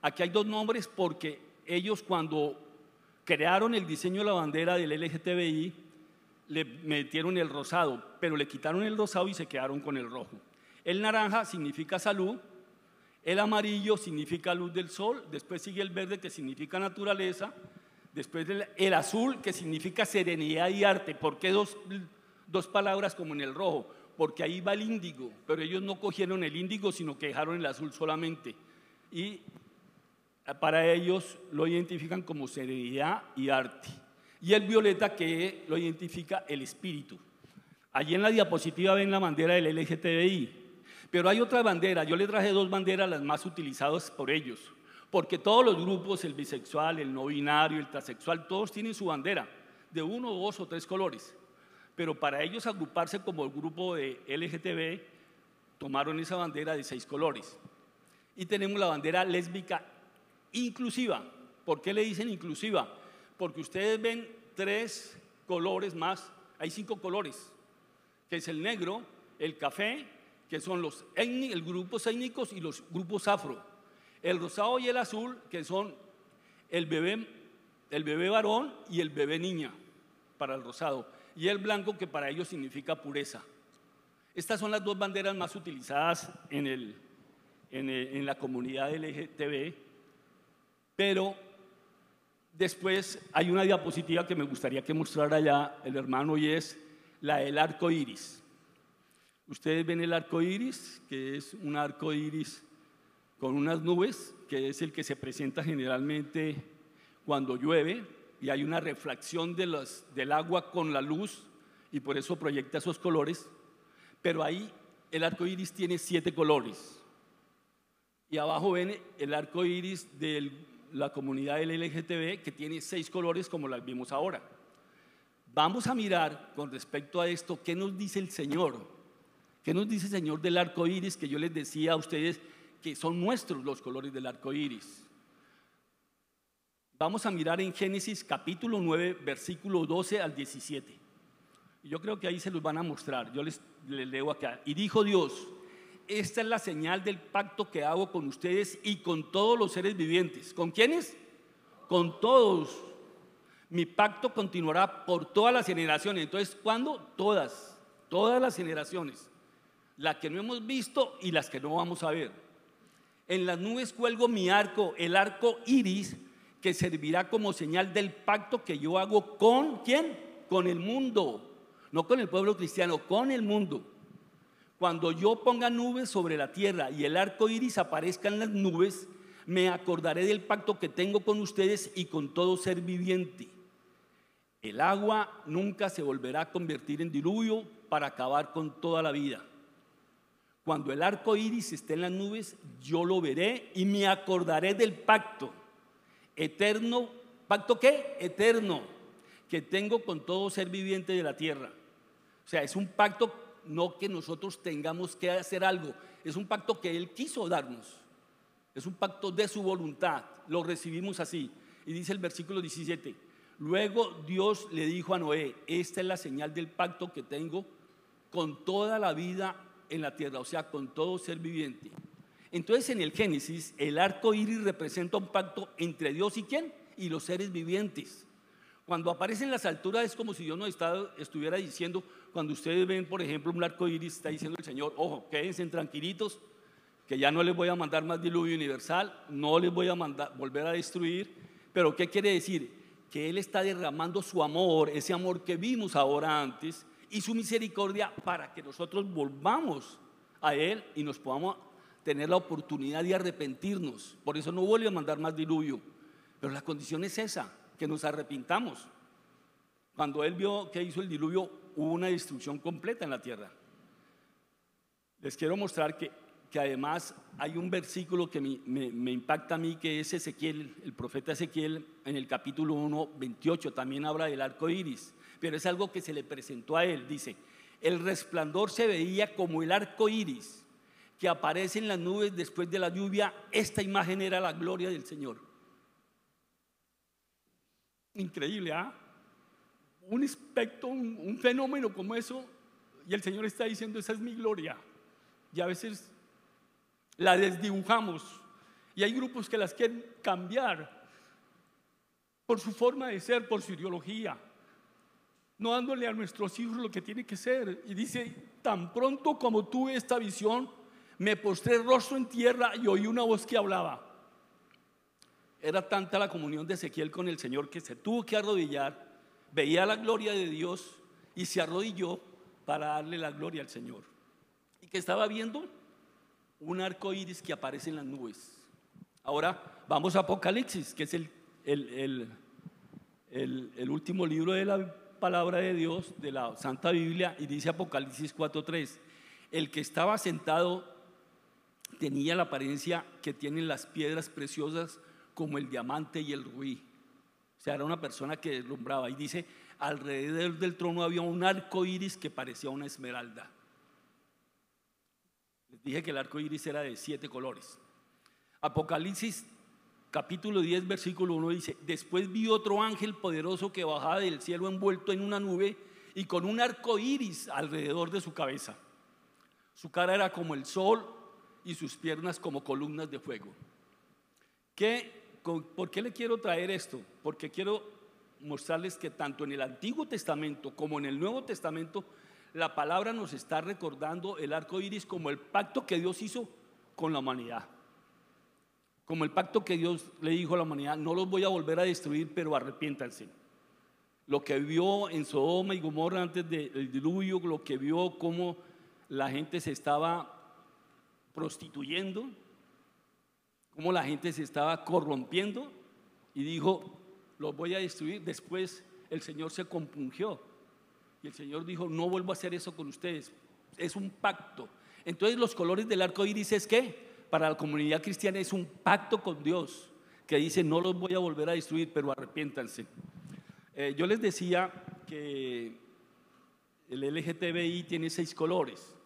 Aquí hay dos nombres porque ellos cuando crearon el diseño de la bandera del LGTBI le metieron el rosado, pero le quitaron el rosado y se quedaron con el rojo. El naranja significa salud, el amarillo significa luz del sol, después sigue el verde que significa naturaleza, después el, azul que significa serenidad y arte. ¿Por qué dos, dos palabras como en el rojo? Porque ahí va el índigo, pero ellos no cogieron el índigo, sino que dejaron el azul solamente. Y para ellos lo identifican como serenidad y arte. Y el violeta que lo identifica el espíritu. Allí en la diapositiva ven la bandera del LGTBI. Pero hay otra bandera, yo les traje dos banderas las más utilizadas por ellos, porque todos los grupos, el bisexual, el no binario, el transexual, todos tienen su bandera de uno, dos o tres colores. Pero para ellos agruparse como el grupo de LGTB, tomaron esa bandera de seis colores. Y tenemos la bandera lésbica inclusiva. ¿Por qué le dicen inclusiva? Porque ustedes ven tres colores más, hay cinco colores, que es el negro, el café, que son los étni- el grupos étnicos y los grupos afro. El rosado y el azul, que son el bebé, varón y el bebé niña, para el rosado. Y el blanco, que para ellos significa pureza. Estas son las dos banderas más utilizadas en, el, en, en la comunidad LGTB, pero después hay una diapositiva que me gustaría que mostrara ya el hermano y es la del arco iris. Ustedes ven el arco iris, que es un arco iris con unas nubes, que es el que se presenta generalmente cuando llueve y hay una reflexión de los- del agua con la luz y por eso proyecta esos colores. Pero ahí el arco iris tiene siete colores. Y abajo ven el arco iris de la comunidad del LGTB que tiene seis colores como las vimos ahora. Vamos a mirar con respecto a esto qué nos dice el Señor. ¿Qué nos dice el Señor del arco iris que yo les decía a ustedes que son nuestros los colores del arco iris? Vamos a mirar en Génesis capítulo 9, versículo 12 al 17. Y Yo creo que ahí se los van a mostrar. Yo les leo acá. Y dijo Dios, esta es la señal del pacto que hago con ustedes y con todos los seres vivientes. ¿Con quiénes? Con todos. Mi pacto continuará por todas las generaciones. Entonces, ¿cuándo? Todas. Todas las generaciones. Las que no hemos visto y las que no vamos a ver. En las nubes cuelgo mi arco, el arco iris, que servirá como señal del pacto que yo hago con quién? Con el mundo. No con el pueblo cristiano, con el mundo. Cuando yo ponga nubes sobre la tierra y el arco iris aparezca en las nubes, me acordaré del pacto que tengo con ustedes y con todo ser viviente. El agua nunca se volverá a convertir en diluvio para acabar con toda la vida. Cuando el arco iris esté en las nubes, yo lo veré y me acordaré del pacto eterno. ¿Pacto qué? Eterno, que tengo con todo ser viviente de la tierra. O sea, es un pacto no que nosotros tengamos que hacer algo, es un pacto que Él quiso darnos. Es un pacto de su voluntad. Lo recibimos así. Y dice el versículo 17. Luego Dios le dijo a Noé, esta es la señal del pacto que tengo con toda la vida en la tierra, o sea, con todo ser viviente. Entonces en el Génesis, el arco iris representa un pacto entre Dios y quién? Y los seres vivientes. Cuando aparecen las alturas es como si Dios nos estuviera diciendo, cuando ustedes ven, por ejemplo, un arco iris, está diciendo el Señor, ojo, quédense tranquilitos, que ya no les voy a mandar más diluvio universal, no les voy a mandar, volver a destruir. Pero ¿qué quiere decir? Que Él está derramando su amor, ese amor que vimos ahora antes, y su misericordia para que nosotros volvamos a Él y nos podamos tener la oportunidad de arrepentirnos. Por eso no vuelve a mandar más diluvio. Pero la condición es esa, que nos arrepintamos. Cuando él vio que hizo el diluvio, hubo una destrucción completa en la tierra. Les quiero mostrar que, que además hay un versículo que me, me, impacta a mí, que es Ezequiel, el profeta Ezequiel, en el capítulo 1, 28, también habla del arco iris, pero es algo que se le presentó a él. Dice: El resplandor se veía como el arco iris que aparece en las nubes después de la lluvia. Esta imagen era la gloria del Señor. Increíble, ¿ah? Un aspecto, un, fenómeno como eso, y el Señor está diciendo, esa es mi gloria. Y a veces la desdibujamos. Y hay grupos que las quieren cambiar por su forma de ser, por su ideología, no dándole a nuestros hijos lo que tiene que ser. Y dice, tan pronto como tuve esta visión, me postré rostro en tierra y oí una voz que hablaba. Era tanta la comunión de Ezequiel con el Señor que se tuvo que arrodillar, veía la gloria de Dios y se arrodilló para darle la gloria al Señor. Y que estaba viendo un arco iris que aparece en las nubes. Ahora vamos a Apocalipsis, que es el, el, el último libro de la palabra de Dios, de la Santa Biblia, y dice Apocalipsis 4:3: El que estaba sentado tenía la apariencia que tienen las piedras preciosas como el diamante y el rubí. O sea, era una persona que deslumbraba. Y dice, alrededor del trono había un arco iris que parecía una esmeralda. Les dije que el arco iris era de siete colores. Apocalipsis capítulo 10, versículo 1 dice, después vi otro ángel poderoso que bajaba del cielo envuelto en una nube y con un arco iris alrededor de su cabeza. Su cara era como el sol y sus piernas como columnas de fuego. ¿Qué ¿Por qué le quiero traer esto? Porque quiero mostrarles que tanto en el Antiguo Testamento como en el Nuevo Testamento, la palabra nos está recordando el arco iris como el pacto que Dios hizo con la humanidad. Como el pacto que Dios le dijo a la humanidad: No los voy a volver a destruir, pero arrepiéntanse. Lo que vio en Sodoma y Gomorra antes del diluvio, lo que vio cómo la gente se estaba prostituyendo, cómo la gente se estaba corrompiendo y dijo, los voy a destruir. Después el Señor se compungió y el Señor dijo, no vuelvo a hacer eso con ustedes. Es un pacto. Entonces los colores del arco iris es que para la comunidad cristiana es un pacto con Dios que dice, no los voy a volver a destruir, pero arrepiéntanse. Eh, yo les decía que el LGTBI tiene seis colores.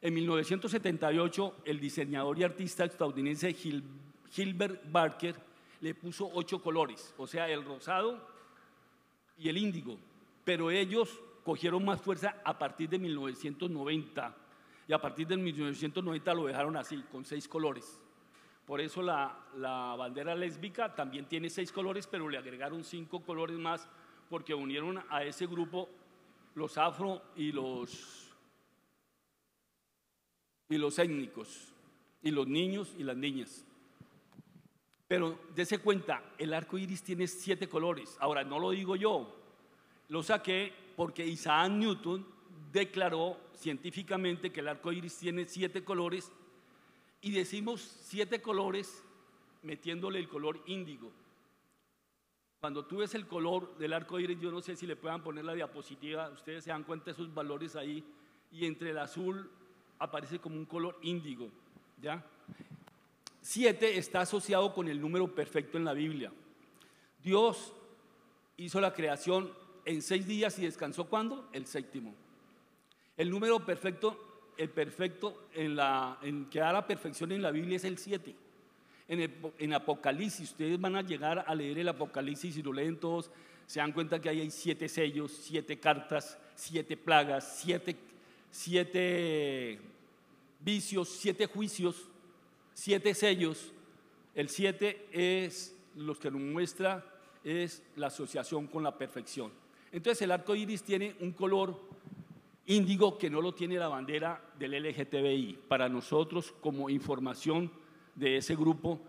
En 1978, el diseñador y artista estadounidense Gilbert Barker le puso ocho colores, o sea, el rosado y el índigo, pero ellos cogieron más fuerza a partir de 1990 y a partir de 1990 lo dejaron así, con seis colores. Por eso la, la bandera lésbica también tiene seis colores, pero le agregaron cinco colores más porque unieron a ese grupo los afro y los, y los étnicos, y los niños y las niñas. Pero dése cuenta, el arco iris tiene siete colores. Ahora, no lo digo yo, lo saqué porque Isaac Newton declaró científicamente que el arco iris tiene siete colores y decimos siete colores metiéndole el color índigo. Cuando tú ves el color del arco iris, yo no sé si le puedan poner la diapositiva, ustedes se dan cuenta de esos valores ahí, y entre el azul aparece como un color índigo, ¿ya? Siete está asociado con el número perfecto en la Biblia. Dios hizo la creación en seis días y descansó cuando? El séptimo. El número perfecto, el perfecto en, la, en que da la perfección en la Biblia es el siete. En, en, Apocalipsis, ustedes van a llegar a leer el Apocalipsis y lo leen todos, se dan cuenta que ahí hay siete sellos, siete cartas, siete plagas, siete, siete vicios, siete juicios siete sellos. El siete es, los que nos muestra, es la asociación con la perfección. Entonces el arco iris tiene un color índigo que no lo tiene la bandera del LGTBI. Para nosotros, como información de ese grupo,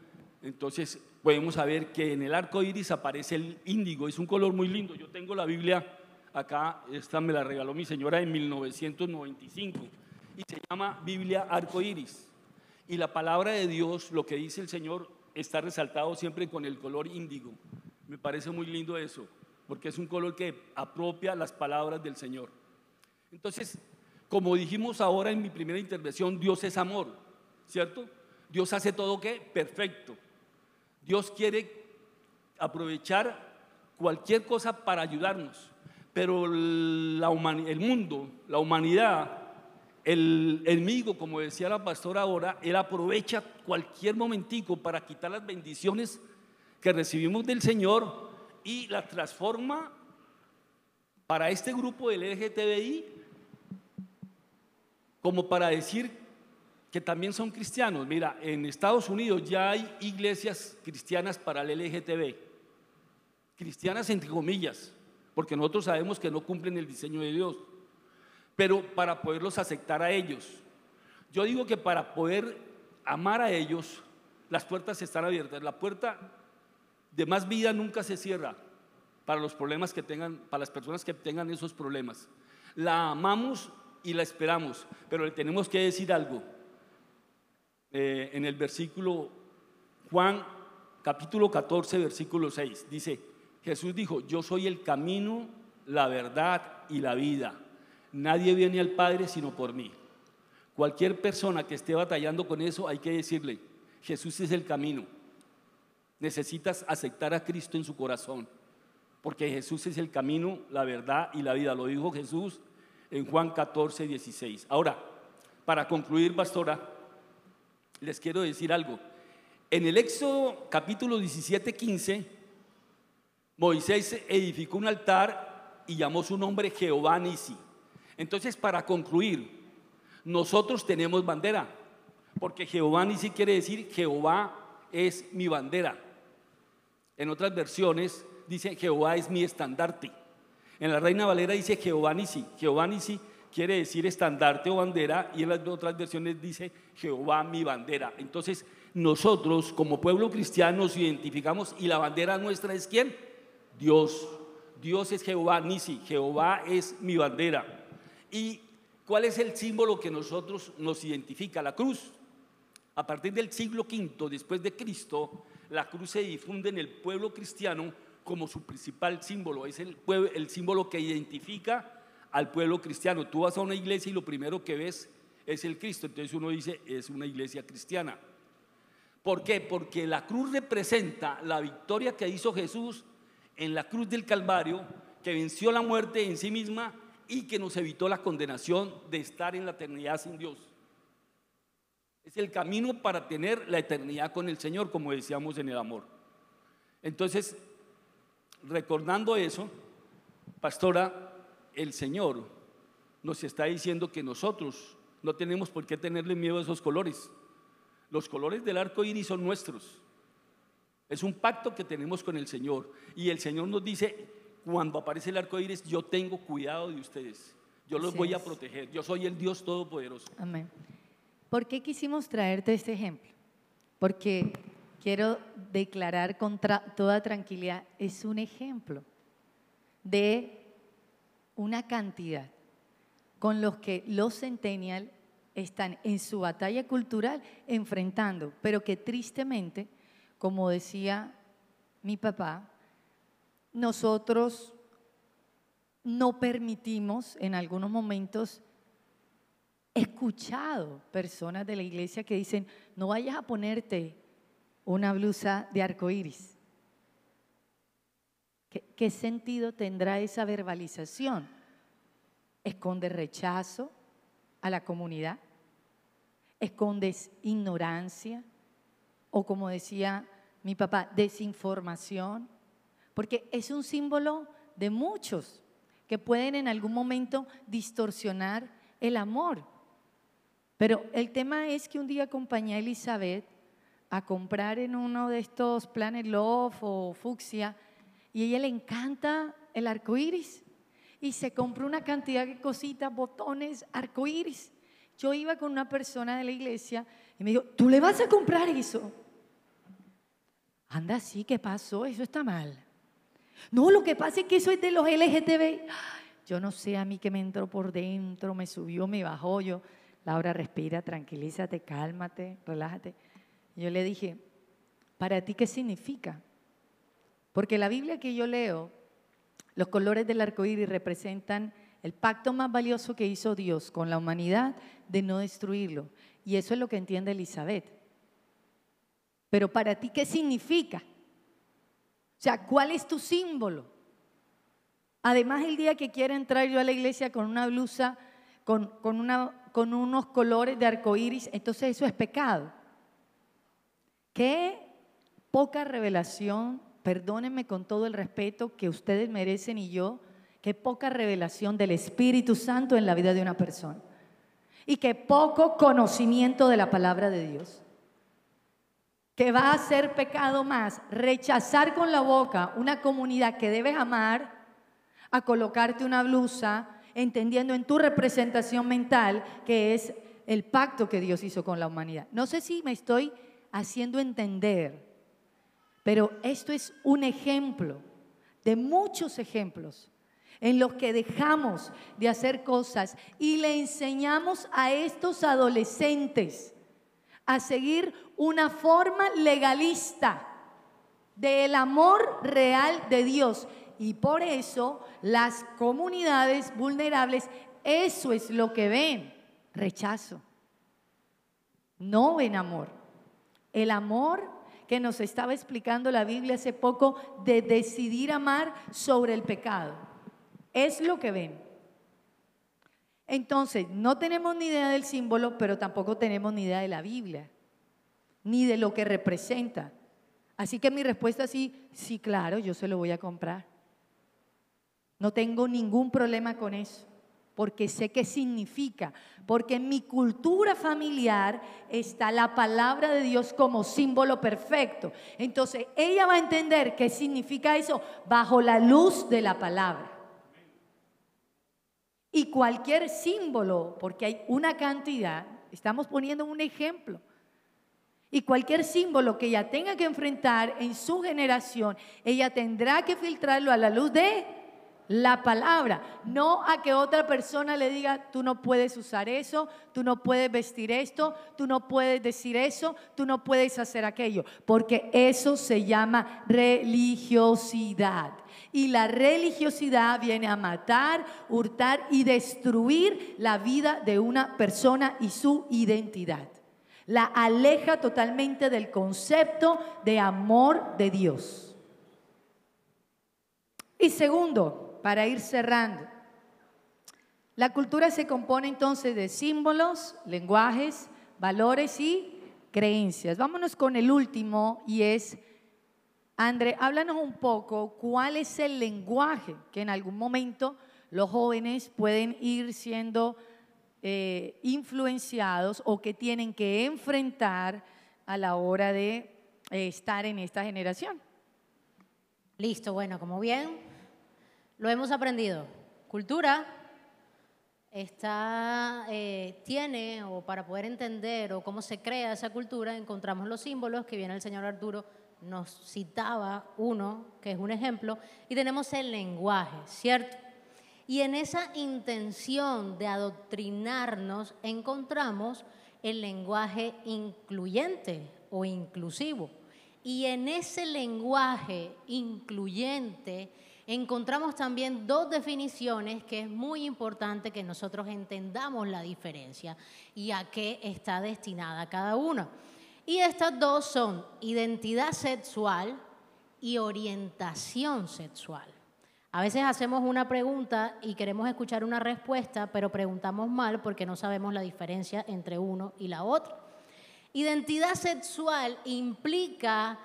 entonces podemos saber que en el arco iris aparece el índigo. Es un color muy lindo. Yo tengo la Biblia acá, esta me la regaló mi señora en 1995 y se llama Biblia arco iris. Y la palabra de Dios, lo que dice el Señor, está resaltado siempre con el color índigo. Me parece muy lindo eso, porque es un color que apropia las palabras del Señor. Entonces, como dijimos ahora en mi primera intervención, Dios es amor, ¿cierto? Dios hace todo que perfecto. Dios quiere aprovechar cualquier cosa para ayudarnos, pero el mundo, la humanidad, el enemigo, como decía la pastora ahora, él aprovecha cualquier momentico para quitar las bendiciones que recibimos del Señor y las transforma para este grupo del LGTBI como para decir que también son cristianos. Mira, en Estados Unidos ya hay iglesias cristianas para el LGTB, cristianas entre comillas, porque nosotros sabemos que no cumplen el diseño de Dios pero para poderlos aceptar a ellos. Yo digo que para poder amar a ellos, las puertas están abiertas. La puerta de más vida nunca se cierra para los problemas que tengan, para las personas que tengan esos problemas. La amamos y la esperamos, pero le tenemos que decir algo. Eh, en el versículo Juan capítulo 14, versículo 6, dice, Jesús dijo, yo soy el camino, la verdad y la vida. Nadie viene al Padre sino por mí. Cualquier persona que esté batallando con eso, hay que decirle, Jesús es el camino. Necesitas aceptar a Cristo en su corazón, porque Jesús es el camino, la verdad y la vida. Lo dijo Jesús en Juan 14, 16. Ahora, para concluir, pastora, les quiero decir algo. En el Éxodo capítulo 17, 15, Moisés edificó un altar y llamó su nombre Jehová Nisi. Entonces, para concluir, nosotros tenemos bandera, porque Jehová ni quiere decir Jehová es mi bandera. En otras versiones dice Jehová es mi estandarte. En la Reina Valera dice Jehová Nisi. Jehová Nisi quiere decir estandarte o bandera y en las otras versiones dice Jehová mi bandera. Entonces nosotros como pueblo cristiano nos identificamos y la bandera nuestra es quién? Dios. Dios es Jehová Nisi. Jehová es mi bandera. ¿Y cuál es el símbolo que nosotros nos identifica? La cruz. A partir del siglo V después de Cristo, la cruz se difunde en el pueblo cristiano como su principal símbolo. Es el, el símbolo que identifica al pueblo cristiano. Tú vas a una iglesia y lo primero que ves es el Cristo. Entonces uno dice, es una iglesia cristiana. ¿Por qué? Porque la cruz representa la victoria que hizo Jesús en la cruz del Calvario, que venció la muerte en sí misma y que nos evitó la condenación de estar en la eternidad sin Dios. Es el camino para tener la eternidad con el Señor, como decíamos en el amor. Entonces, recordando eso, pastora, el Señor nos está diciendo que nosotros no tenemos por qué tenerle miedo a esos colores. Los colores del arco iris son nuestros. Es un pacto que tenemos con el Señor. Y el Señor nos dice, cuando aparece el arco iris, yo tengo cuidado de ustedes. Yo los voy a proteger. Yo soy el Dios Todopoderoso. Amén. ¿Por qué quisimos traerte este ejemplo? Porque quiero declarar con toda tranquilidad, es un ejemplo de una cantidad con los que los centennial están en su batalla cultural enfrentando, pero que tristemente, como decía mi papá, nosotros no permitimos en algunos momentos escuchado personas de la iglesia que dicen, no vayas a ponerte una blusa de arco iris. ¿Qué, ¿Qué, sentido tendrá esa verbalización? ¿Esconde rechazo a la comunidad? ¿Escondes ignorancia? O como decía mi papá, desinformación porque es un símbolo de muchos que pueden en algún momento distorsionar el amor. Pero el tema es que un día acompañé a Elizabeth a comprar en uno de estos Planet Love o Fucsia y a ella le encanta el arco iris y se compró una cantidad de cositas, botones, arco iris. Yo iba con una persona de la iglesia y me dijo, ¿tú le vas a comprar eso? Anda, así, ¿qué pasó? Eso está mal. No, lo que pasa es que eso es de los LGTB. Yo no sé, a mí que me entró por dentro, me subió, me bajó. Yo, Laura, respira, tranquilízate, cálmate, relájate. yo le dije, ¿para ti qué significa? Porque la Biblia que yo leo, los colores del arco iris representan el pacto más valioso que hizo Dios con la humanidad de no destruirlo. Y eso es lo que entiende Elizabeth. Pero para ti, ¿qué significa? O sea, ¿cuál es tu símbolo? Además, el día que quiera entrar yo a la iglesia con una blusa, con, una, con unos colores de arco iris, entonces eso es pecado. Qué poca revelación, perdónenme con todo el respeto que ustedes merecen y yo, qué poca revelación del Espíritu Santo en la vida de una persona. Y qué poco conocimiento de la palabra de Dios que va a ser pecado más rechazar con la boca una comunidad que debes amar a colocarte una blusa entendiendo en tu representación mental que es el pacto que Dios hizo con la humanidad. No sé si me estoy haciendo entender, pero esto es un ejemplo de muchos ejemplos en los que dejamos de hacer cosas y le enseñamos a estos adolescentes a seguir una forma legalista del amor real de Dios. Y por eso las comunidades vulnerables, eso es lo que ven, rechazo. No ven amor. El amor que nos estaba explicando la Biblia hace poco de decidir amar sobre el pecado. Es lo que ven. Entonces, no tenemos ni idea del símbolo, pero tampoco tenemos ni idea de la Biblia, ni de lo que representa. Así que mi respuesta es sí, sí, claro, yo se lo voy a comprar. No tengo ningún problema con eso, porque sé qué significa, porque en mi cultura familiar está la palabra de Dios como símbolo perfecto. Entonces, ella va a entender qué significa eso bajo la luz de la palabra. Y cualquier símbolo, porque hay una cantidad, estamos poniendo un ejemplo. Y cualquier símbolo que ella tenga que enfrentar en su generación, ella tendrá que filtrarlo a la luz de la palabra, no a que otra persona le diga, tú no puedes usar eso, tú no puedes vestir esto, tú no puedes decir eso, tú no puedes hacer aquello, porque eso se llama religiosidad. Y la religiosidad viene a matar, hurtar y destruir la vida de una persona y su identidad. La aleja totalmente del concepto de amor de Dios. Y segundo, para ir cerrando, la cultura se compone entonces de símbolos, lenguajes, valores y creencias. Vámonos con el último y es André, háblanos un poco cuál es el lenguaje que en algún momento los jóvenes pueden ir siendo eh, influenciados o que tienen que enfrentar a la hora de eh, estar en esta generación. Listo, bueno, como bien lo hemos aprendido. Cultura está, eh, tiene, o para poder entender o cómo se crea esa cultura, encontramos los símbolos que viene el señor Arturo nos citaba uno, que es un ejemplo, y tenemos el lenguaje, ¿cierto? Y en esa intención de adoctrinarnos encontramos el lenguaje incluyente o inclusivo. Y en ese lenguaje incluyente encontramos también dos definiciones que es muy importante que nosotros entendamos la diferencia y a qué está destinada cada una. Y estas dos son identidad sexual y orientación sexual. A veces hacemos una pregunta y queremos escuchar una respuesta, pero preguntamos mal porque no sabemos la diferencia entre uno y la otra. Identidad sexual implica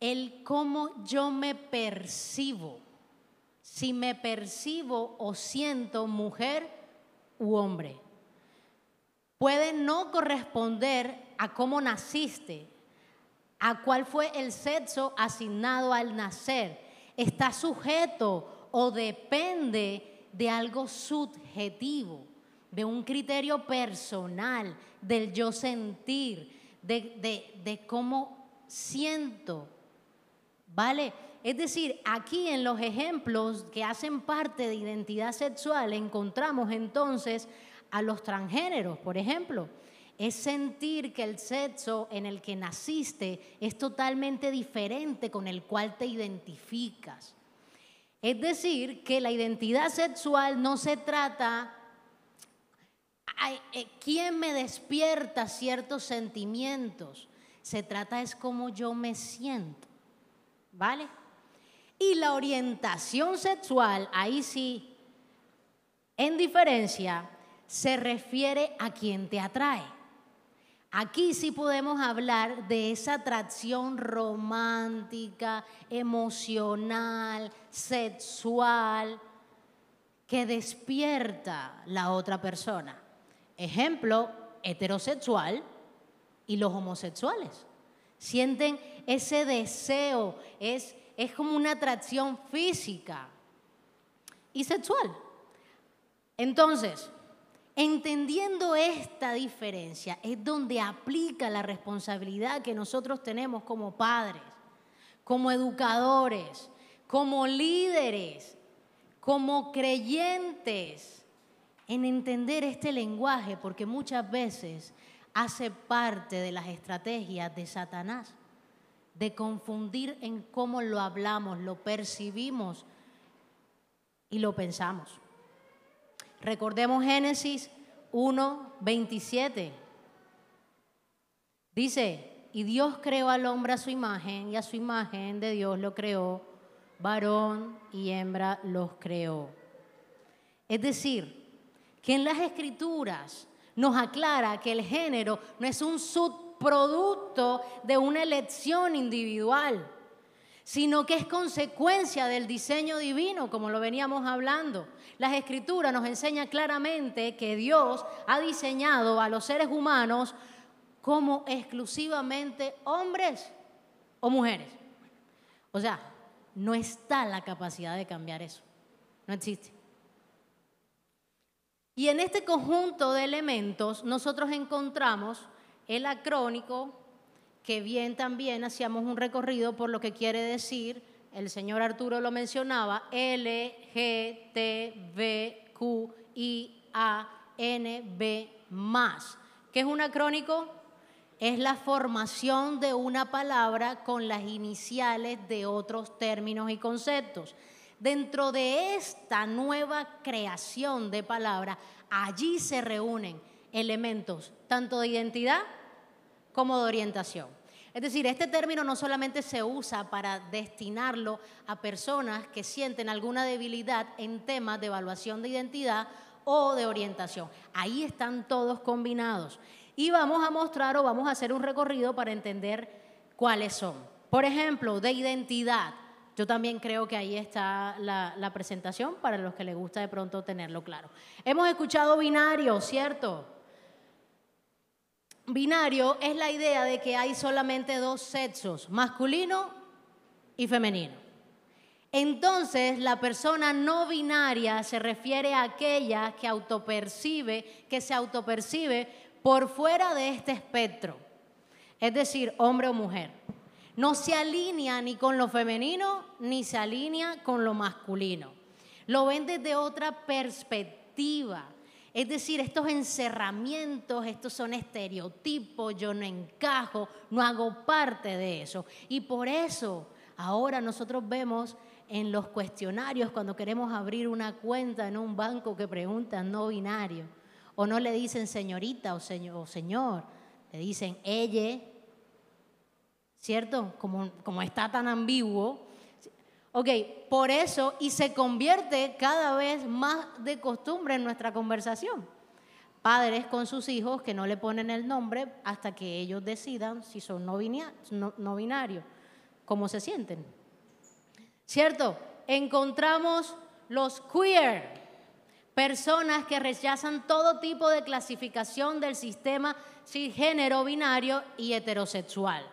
el cómo yo me percibo, si me percibo o siento mujer u hombre. Puede no corresponder a cómo naciste, a cuál fue el sexo asignado al nacer. Está sujeto o depende de algo subjetivo, de un criterio personal, del yo sentir, de, de cómo siento. ¿Vale? Es decir, aquí en los ejemplos que hacen parte de identidad sexual encontramos entonces a los transgéneros, por ejemplo es sentir que el sexo en el que naciste es totalmente diferente con el cual te identificas. Es decir, que la identidad sexual no se trata eh, quién me despierta ciertos sentimientos. Se trata es cómo yo me siento. ¿Vale? Y la orientación sexual, ahí sí, en diferencia, se refiere a quien te atrae. Aquí sí podemos hablar de esa atracción romántica, emocional, sexual, que despierta la otra persona. Ejemplo, heterosexual y los homosexuales. Sienten ese deseo, es, es como una atracción física y sexual. Entonces, Entendiendo esta diferencia es donde aplica la responsabilidad que nosotros tenemos como padres, como educadores, como líderes, como creyentes, en entender este lenguaje, porque muchas veces hace parte de las estrategias de Satanás, de confundir en cómo lo hablamos, lo percibimos y lo pensamos. Recordemos Génesis 1, 27. Dice, y Dios creó al hombre a su imagen, y a su imagen de Dios lo creó, varón y hembra los creó. Es decir, que en las escrituras nos aclara que el género no es un subproducto de una elección individual, sino que es consecuencia del diseño divino, como lo veníamos hablando. Las escrituras nos enseñan claramente que Dios ha diseñado a los seres humanos como exclusivamente hombres o mujeres. O sea, no está la capacidad de cambiar eso. No existe. Y en este conjunto de elementos nosotros encontramos el acrónico, que bien también hacíamos un recorrido por lo que quiere decir el señor Arturo lo mencionaba, L, G, T, V, Q, I, A, N, B, más. ¿Qué es un acrónico? Es la formación de una palabra con las iniciales de otros términos y conceptos. Dentro de esta nueva creación de palabra, allí se reúnen elementos tanto de identidad como de orientación. Es decir, este término no solamente se usa para destinarlo a personas que sienten alguna debilidad en temas de evaluación de identidad o de orientación. Ahí están todos combinados. Y vamos a mostrar o vamos a hacer un recorrido para entender cuáles son. Por ejemplo, de identidad. Yo también creo que ahí está la, presentación para los que les gusta de pronto tenerlo claro. Hemos escuchado binario, ¿cierto? Binario es la idea de que hay solamente dos sexos, masculino y femenino. Entonces, la persona no binaria se refiere a aquella que se autopercibe por fuera de este espectro, es decir, hombre o mujer. No se alinea ni con lo femenino ni se alinea con lo masculino. Lo ven desde otra perspectiva. Es decir, estos encerramientos, estos son estereotipos, yo no encajo, no hago parte de eso. Y por eso ahora nosotros vemos en los cuestionarios cuando queremos abrir una cuenta en un banco que preguntan no binario, o no le dicen señorita o señor, señor le dicen ella, ¿cierto? Como, como está tan ambiguo, Ok, por eso, y se convierte cada vez más de costumbre en nuestra conversación. Padres con sus hijos que no le ponen el nombre hasta que ellos decidan si son no, no binarios, cómo se sienten. ¿Cierto? Encontramos los queer, personas que rechazan todo tipo de clasificación del sistema cisgénero binario y heterosexual.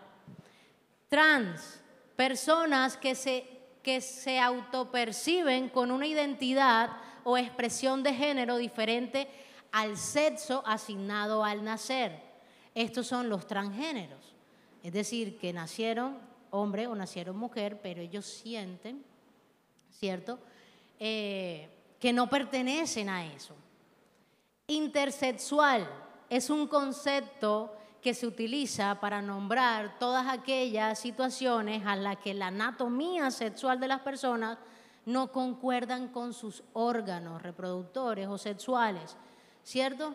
Trans, personas que se que se autoperciben con una identidad o expresión de género diferente al sexo asignado al nacer. Estos son los transgéneros, es decir, que nacieron hombre o nacieron mujer, pero ellos sienten, ¿cierto?, eh, que no pertenecen a eso. Intersexual, es un concepto que se utiliza para nombrar todas aquellas situaciones a las que la anatomía sexual de las personas no concuerdan con sus órganos reproductores o sexuales, ¿cierto?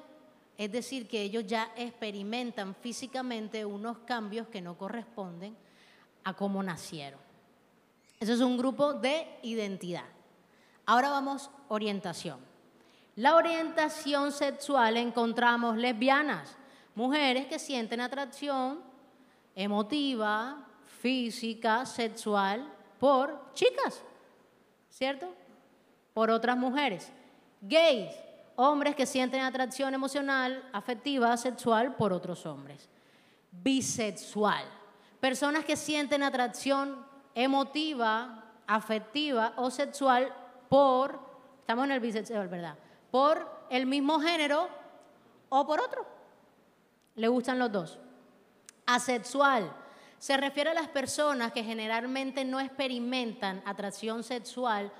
Es decir, que ellos ya experimentan físicamente unos cambios que no corresponden a cómo nacieron. Eso es un grupo de identidad. Ahora vamos orientación. La orientación sexual encontramos lesbianas, mujeres que sienten atracción emotiva, física, sexual por chicas, ¿cierto? Por otras mujeres. Gays, hombres que sienten atracción emocional, afectiva, sexual por otros hombres. Bisexual, personas que sienten atracción emotiva, afectiva o sexual por, estamos en el bisexual, ¿verdad? Por el mismo género o por otro. Le gustan los dos. Asexual. Se refiere a las personas que generalmente no experimentan atracción sexual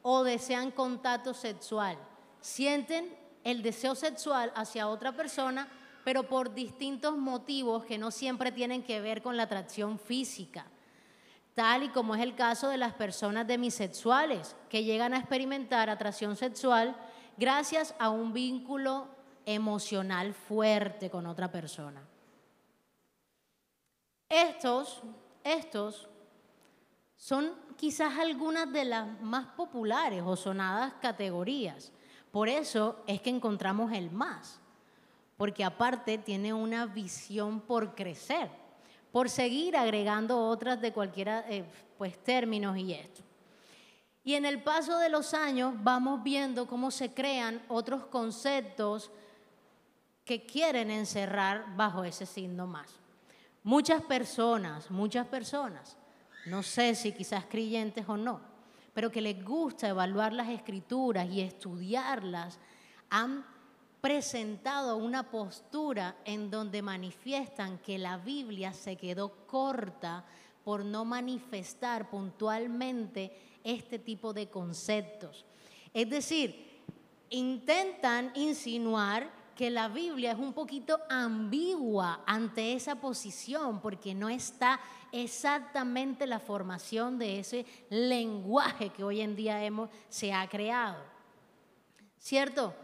o desean contacto sexual. Sienten el deseo sexual hacia otra persona, pero por distintos motivos que no siempre tienen que ver con la atracción física tal y como es el caso de las personas demisexuales, que llegan a experimentar atracción sexual gracias a un vínculo emocional fuerte con otra persona. Estos, estos son quizás algunas de las más populares o sonadas categorías. Por eso es que encontramos el más, porque aparte tiene una visión por crecer por seguir agregando otras de cualquiera eh, pues, términos y esto. Y en el paso de los años vamos viendo cómo se crean otros conceptos que quieren encerrar bajo ese signo más. Muchas personas, muchas personas, no sé si quizás creyentes o no, pero que les gusta evaluar las escrituras y estudiarlas, han presentado una postura en donde manifiestan que la Biblia se quedó corta por no manifestar puntualmente este tipo de conceptos. Es decir, intentan insinuar que la Biblia es un poquito ambigua ante esa posición porque no está exactamente la formación de ese lenguaje que hoy en día hemos, se ha creado. ¿Cierto?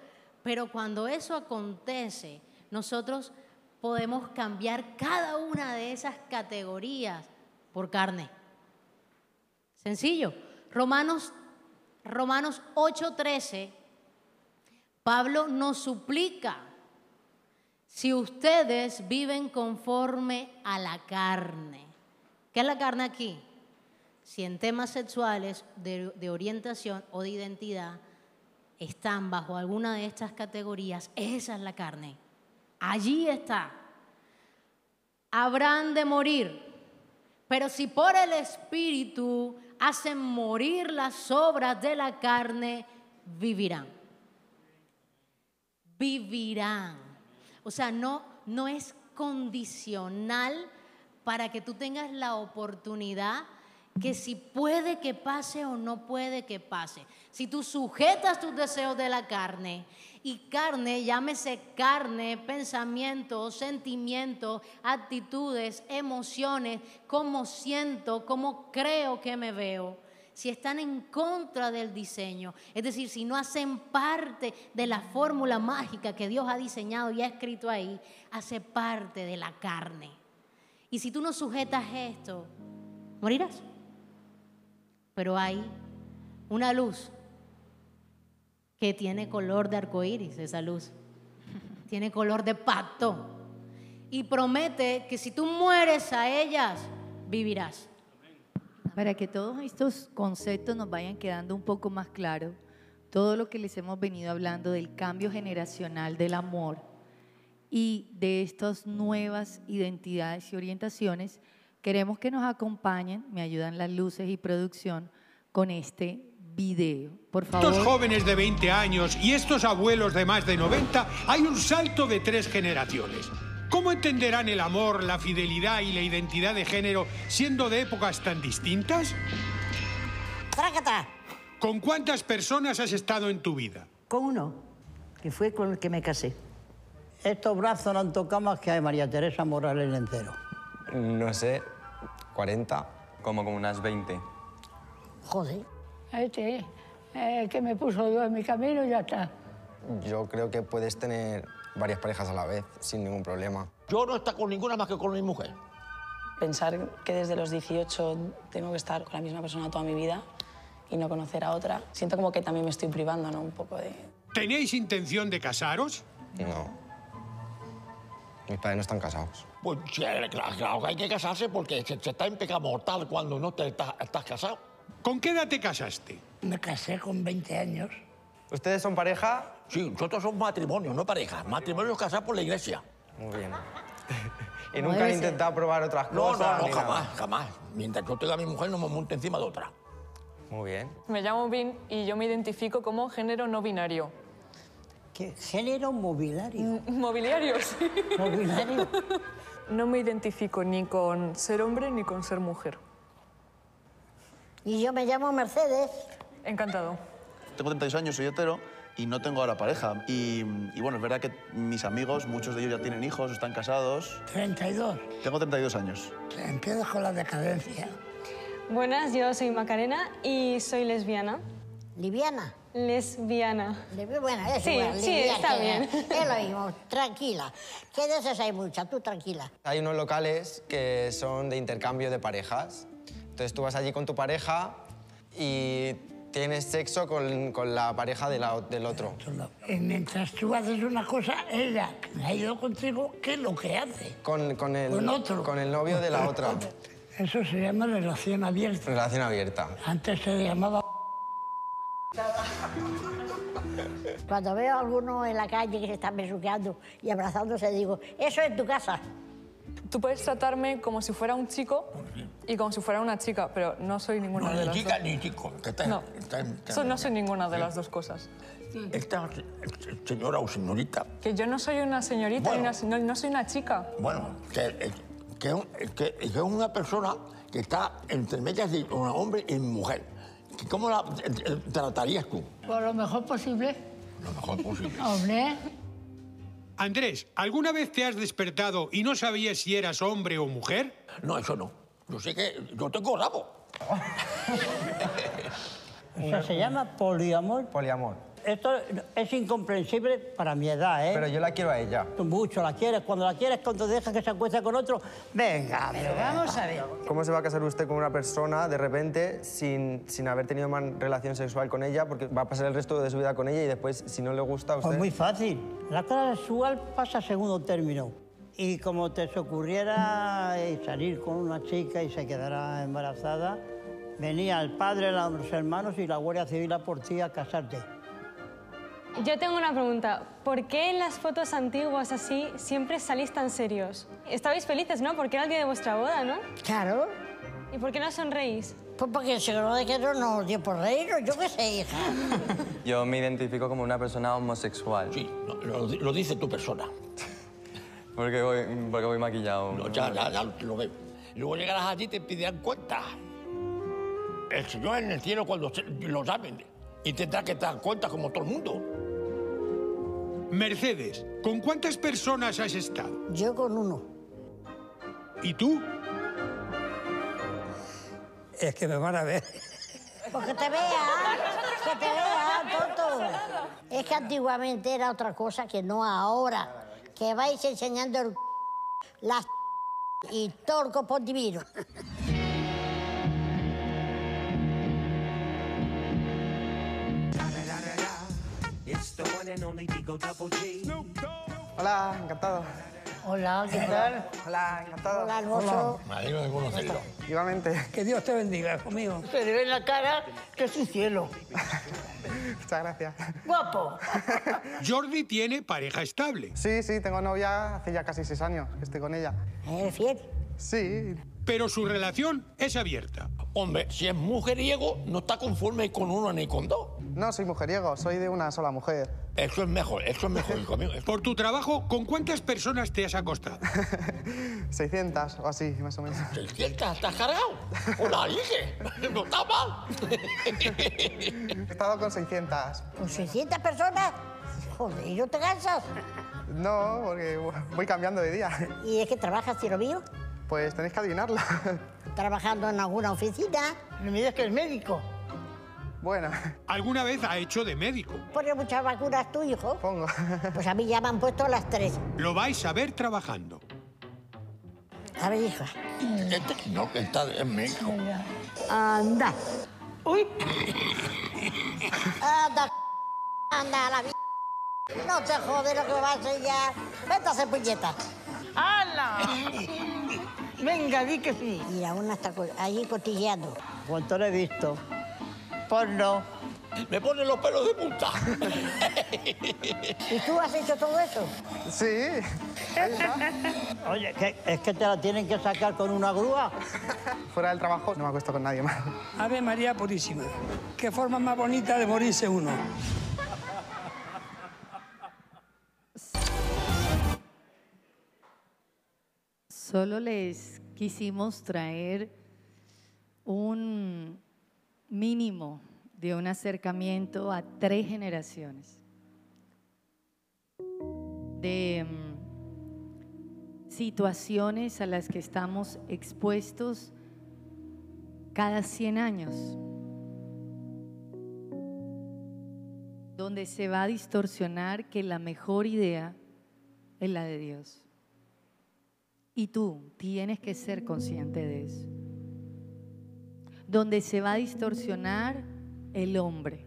Pero cuando eso acontece, nosotros podemos cambiar cada una de esas categorías por carne. Sencillo. Romanos, Romanos 8:13, Pablo nos suplica, si ustedes viven conforme a la carne, ¿qué es la carne aquí? Si en temas sexuales, de, orientación o de identidad, están bajo alguna de estas categorías, esa es la carne. Allí está. Habrán de morir, pero si por el Espíritu hacen morir las obras de la carne, vivirán. Vivirán. O sea, no, no es condicional para que tú tengas la oportunidad que si puede que pase o no puede que pase. Si tú sujetas tus deseos de la carne, y carne, llámese carne, pensamientos, sentimientos, actitudes, emociones, cómo siento, cómo creo que me veo, si están en contra del diseño, es decir, si no hacen parte de la fórmula mágica que Dios ha diseñado y ha escrito ahí, hace parte de la carne. Y si tú no sujetas esto, morirás. Pero hay una luz que tiene color de arcoíris, esa luz. Tiene color de pacto. Y promete que si tú mueres a ellas, vivirás. Para que todos estos conceptos nos vayan quedando un poco más claros, todo lo que les hemos venido hablando del cambio generacional del amor y de estas nuevas identidades y orientaciones, queremos que nos acompañen, me ayudan las luces y producción, con este video. Por favor. Estos jóvenes de 20 años y estos abuelos de más de 90, hay un salto de tres generaciones. ¿Cómo entenderán el amor, la fidelidad y la identidad de género siendo de épocas tan distintas? ¡Trácata! ¿Con cuántas personas has estado en tu vida? Con uno, que fue con el que me casé. Estos brazos no han tocado más que a María Teresa Morales entero. No sé, 40. Como con unas 20. Joder. Este, eh, que me puso Dios en mi camino y ya está. Yo creo que puedes tener varias parejas a la vez sin ningún problema. Yo no está con ninguna más que con mi mujer. Pensar que desde los 18 tengo que estar con la misma persona toda mi vida y no conocer a otra, siento como que también me estoy privando, ¿no? Un poco de... ¿Tenéis intención de casaros? No. Mis padres no están casados. Pues sí, claro, claro que hay que casarse porque se, se está en pecado mortal cuando no te estás, estás casado. ¿Con qué edad te casaste? Me casé con 20 años. ¿Ustedes son pareja? Sí, nosotros somos matrimonio, no pareja. Matrimonio es casar por la iglesia. Muy bien. ¿Y nunca han intentado probar otras No, cosas? no, no, ni nada? jamás, jamás. Mientras yo tenga a mi mujer, no me monte encima de otra. Muy bien. Me llamo Vin y yo me identifico como género no binario. ¿Qué género mobiliario? Mobiliario, sí. Mobiliario. No me identifico ni con ser hombre ni con ser mujer. Y yo me llamo Mercedes. Encantado. Tengo 32 años, soy hetero y no tengo ahora pareja. Y, y bueno, es verdad que mis amigos, muchos de ellos ya tienen hijos, están casados. 32. Tengo 32 años. Empiezas con la decadencia. Buenas, yo soy Macarena y soy lesbiana. Liviana. Lesbiana. Bueno, es Sí, igual, sí, liviana, está bien. Es lo mismo, tranquila. Que de esas hay muchas, tú tranquila. Hay unos locales que son de intercambio de parejas. Entonces tú vas allí con tu pareja y tienes sexo con, con la pareja de la- del otro. Y mientras tú haces una cosa, ella, que ha ido contigo, ¿qué es lo que hace? Con, con el, Con otro. con el novio de la otra. Eso se llama relación abierta. Relación abierta. Antes se llamaba... Cuando veo a alguno en la calle que se están besuqueando y abrazándose, digo, eso es tu casa. Tú puedes tratarme como si fuera un chico y como si fuera una chica, pero no soy ninguna No, de ni las chica dos. ni chico. que está- No. está So- no soy ninguna de las dos cosas. Esta señora o señorita, Que yo no soy una señorita Bueno. ni una no, no soy una chica. bueno, que, que, es un- que- que es una persona que está entre medias de un hombre y mujer. Que ¿Cómo la eh, eh, tratarías tú? Por lo mejor posible. Lo mejor posible. Hombre, Andrés, ¿alguna vez te has despertado y no sabías si eras hombre o mujer? No, eso no. Yo sé que yo tengo rabo. Eso se llama poliamor. Poliamor. Esto es incomprensible para mi edad, ¿eh? Pero yo la quiero a ella. Tú mucho la quieres. Cuando la quieres, cuando dejas que se acueste con otro, venga, pero vamos a ver. ¿Cómo se va a casar usted con una persona de repente sin, sin haber tenido más relación sexual con ella? Porque va a pasar el resto de su vida con ella y después, si no le gusta a usted... Pues muy fácil. La cosa sexual pasa a segundo término. Y como te se ocurriera eh, salir con una chica y se quedara embarazada, venía el padre, los hermanos y la Guardia Civil a por ti a casarte. Yo tengo una pregunta. ¿Por qué en las fotos antiguas así siempre salís tan serios? Estabais felices, ¿no? Porque era el día de vuestra boda, ¿no? Claro. ¿Y por qué no sonreís? Pues porque el seguro de que no nos dio por reírnos, yo qué sé, hija. Yo me identifico como una persona homosexual. Sí, lo, lo- lo dice tu persona. Porque voy, porque voy maquillado. No, ya, ya, ya lo veo. Luego llegarás allí y te pedirán cuenta. El Señor en el cielo, cuando lo llamen, y tendrá que dar cuenta como todo el mundo. Mercedes, ¿con cuántas personas has estado? Yo con uno. ¿Y tú? es que me van a ver. Pues que te vean, que te vean, tonto. Es que antiguamente era otra cosa que no ahora. Que vais enseñando el las y todo el copón divino. Hola, encantado. Hola, ¿qué tal? Hola, encantado. Hola, hermoso. Me alegro de conocerlo. Igualmente. Que Dios te bendiga, hijo mío. Se le ve en la cara que es un cielo. Muchas gracias. Guapo. Jordi tiene pareja estable. Sí, sí, tengo novia hace ya casi seis años que estoy con ella. ¿Eres fiel? Sí. Pero su relación es abierta. Hombre, si es mujeriego, no está conforme con uno ni con dos. No, soy mujeriego, soy de una sola mujer. Eso es mejor, eso es mejor, hijo mío. Por tu trabajo, ¿con cuántas personas te has acostado? 600 o así, más o menos. ¿600? ¿Estás cargado? ¡O la dije! ¡No está mal! He estado con 600. ¿Con 600 personas? Joder, ¿y no te cansas? No, porque voy cambiando de día. ¿Y es que trabajas, tiro mío? Pues tenéis que adivinarlo. ¿Trabajando en alguna oficina? No me digas que es médico. Bueno. ¿Alguna vez ha hecho de médico? ¿Pone muchas vacunas tu hijo? Pongo. Pues a mí ya me han puesto las tres. Lo vais a ver trabajando. A ver, hija. Este, no, que está en México. Anda. Uy. Anda, anda, la. No te jode lo que va a enseñar. Vete a hacer puñeta. ¡Hala! Venga, di que sí. Mira, una está allí cotilleando. ¿Cuánto le he visto? Porno. Me pone los pelos de punta. ¿Y tú has hecho todo eso? Sí. Oye, ¿qué- ¿es que te la tienen que sacar con una grúa? Fuera del trabajo no me acuesto con nadie más. Ave María Purísima. Qué forma más bonita de morirse uno. Solo les quisimos traer un mínimo de un acercamiento a tres generaciones de mm, situaciones a las que estamos expuestos cada 100 años, donde se va a distorsionar que la mejor idea es la de Dios. Y tú tienes que ser consciente de eso. Donde se va a distorsionar el hombre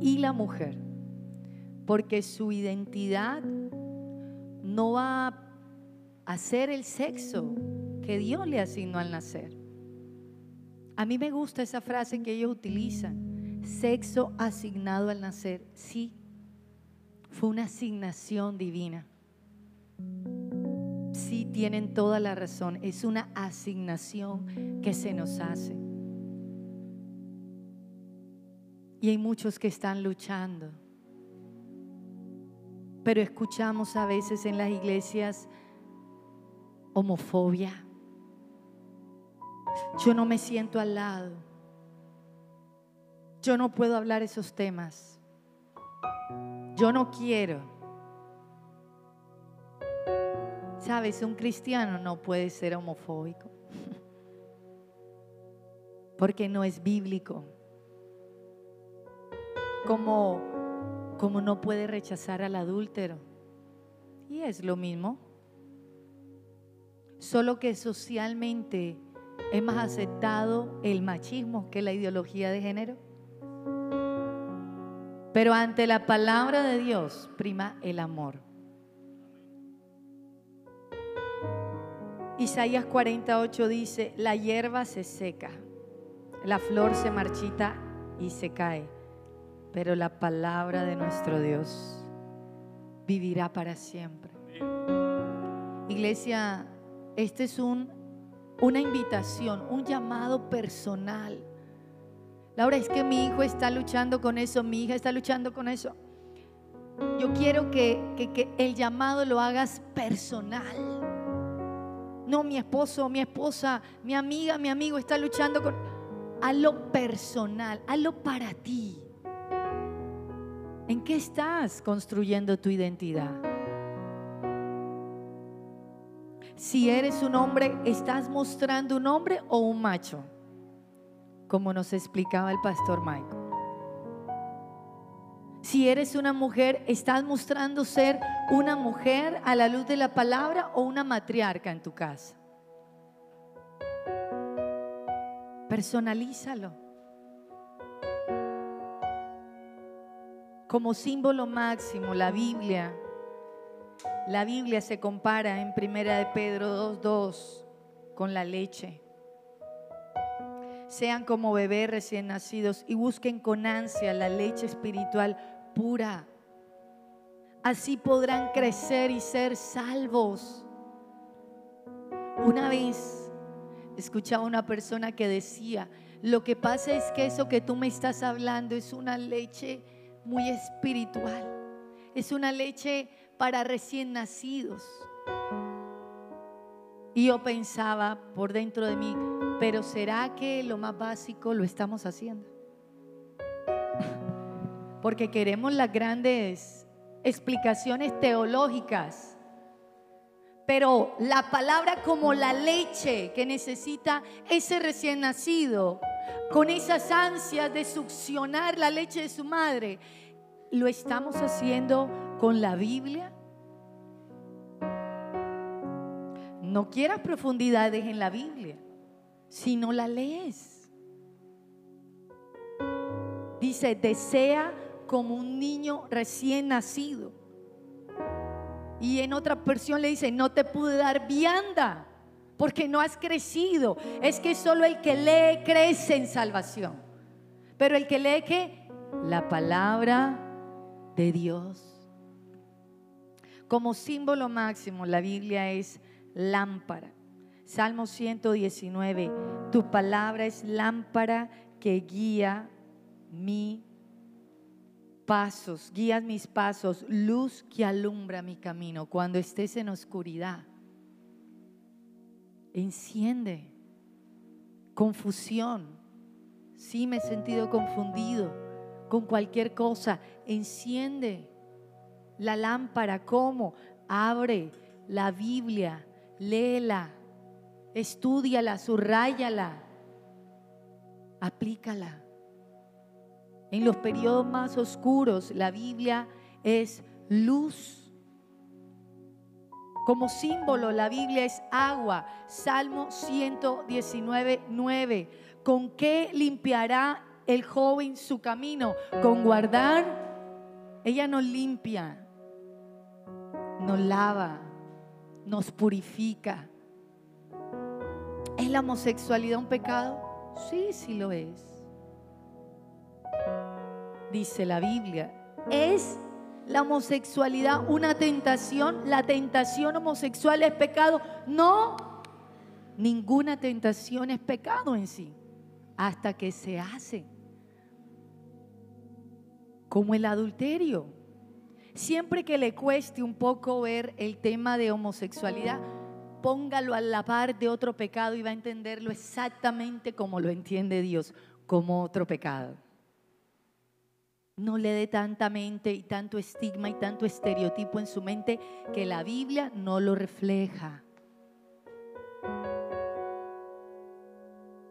y la mujer. Porque su identidad no va a ser el sexo que Dios le asignó al nacer. A mí me gusta esa frase que ellos utilizan. Sexo asignado al nacer. Sí, fue una asignación divina. Sí, tienen toda la razón. Es una asignación que se nos hace. Y hay muchos que están luchando. Pero escuchamos a veces en las iglesias homofobia. Yo no me siento al lado. Yo no puedo hablar esos temas. Yo no quiero. Sabes, un cristiano no puede ser homofóbico. Porque no es bíblico. Como, como no puede rechazar al adúltero. Y es lo mismo. Solo que socialmente es más aceptado el machismo que la ideología de género. Pero ante la palabra de Dios prima el amor. Isaías 48 dice, la hierba se seca, la flor se marchita y se cae, pero la palabra de nuestro Dios vivirá para siempre. Iglesia, este es un, una invitación, un llamado personal. Laura, es que mi hijo está luchando con eso, mi hija está luchando con eso. Yo quiero que, que- que el llamado lo hagas personal. No, mi esposo, mi esposa, mi amiga, mi amigo está luchando con... Hazlo personal, hazlo para ti. ¿En qué estás construyendo tu identidad? Si eres un hombre, ¿estás mostrando un hombre o un macho? Como nos explicaba el pastor Michael. Si eres una mujer, ¿estás mostrando ser una mujer a la luz de la palabra o una matriarca en tu casa? Personalízalo. Como símbolo máximo, la Biblia. La Biblia se compara en Primera de Pedro 2.2 con la leche. Sean como bebés recién nacidos y busquen con ansia la leche espiritual pura. Así podrán crecer y ser salvos. Una vez escuchaba una persona que decía, lo que pasa es que eso que tú me estás hablando es una leche muy espiritual. Es una leche para recién nacidos. Y yo pensaba por dentro de mí, pero ¿será que lo más básico lo estamos haciendo? Porque queremos las grandes explicaciones teológicas. Pero la palabra como la leche que necesita ese recién nacido, con esas ansias de succionar la leche de su madre, ¿lo estamos haciendo con la Biblia? No quieras profundidades en la Biblia si no la lees. Dice, desea como un niño recién nacido. Y en otra versión le dice, no te pude dar vianda porque no has crecido. Es que solo el que lee crece en salvación. Pero el que lee que la palabra de Dios. Como símbolo máximo, la Biblia es lámpara. Salmo 119, tu palabra es lámpara que guía mi pasos, guías mis pasos, luz que alumbra mi camino cuando estés en oscuridad. Enciende confusión. Sí me he sentido confundido con cualquier cosa. Enciende la lámpara. ¿Cómo? Abre la Biblia, léela, estudiala, subrayala, aplícala. En los periodos más oscuros, la Biblia es luz. Como símbolo, la Biblia es agua. Salmo 119, 9. ¿Con qué limpiará el joven su camino? Con guardar. Ella nos limpia, nos lava, nos purifica. ¿Es la homosexualidad un pecado? Sí, sí lo es dice la Biblia. ¿Es la homosexualidad una tentación? ¿La tentación homosexual es pecado? No, ninguna tentación es pecado en sí, hasta que se hace. Como el adulterio. Siempre que le cueste un poco ver el tema de homosexualidad, póngalo a la par de otro pecado y va a entenderlo exactamente como lo entiende Dios, como otro pecado no le dé tanta mente y tanto estigma y tanto estereotipo en su mente que la Biblia no lo refleja.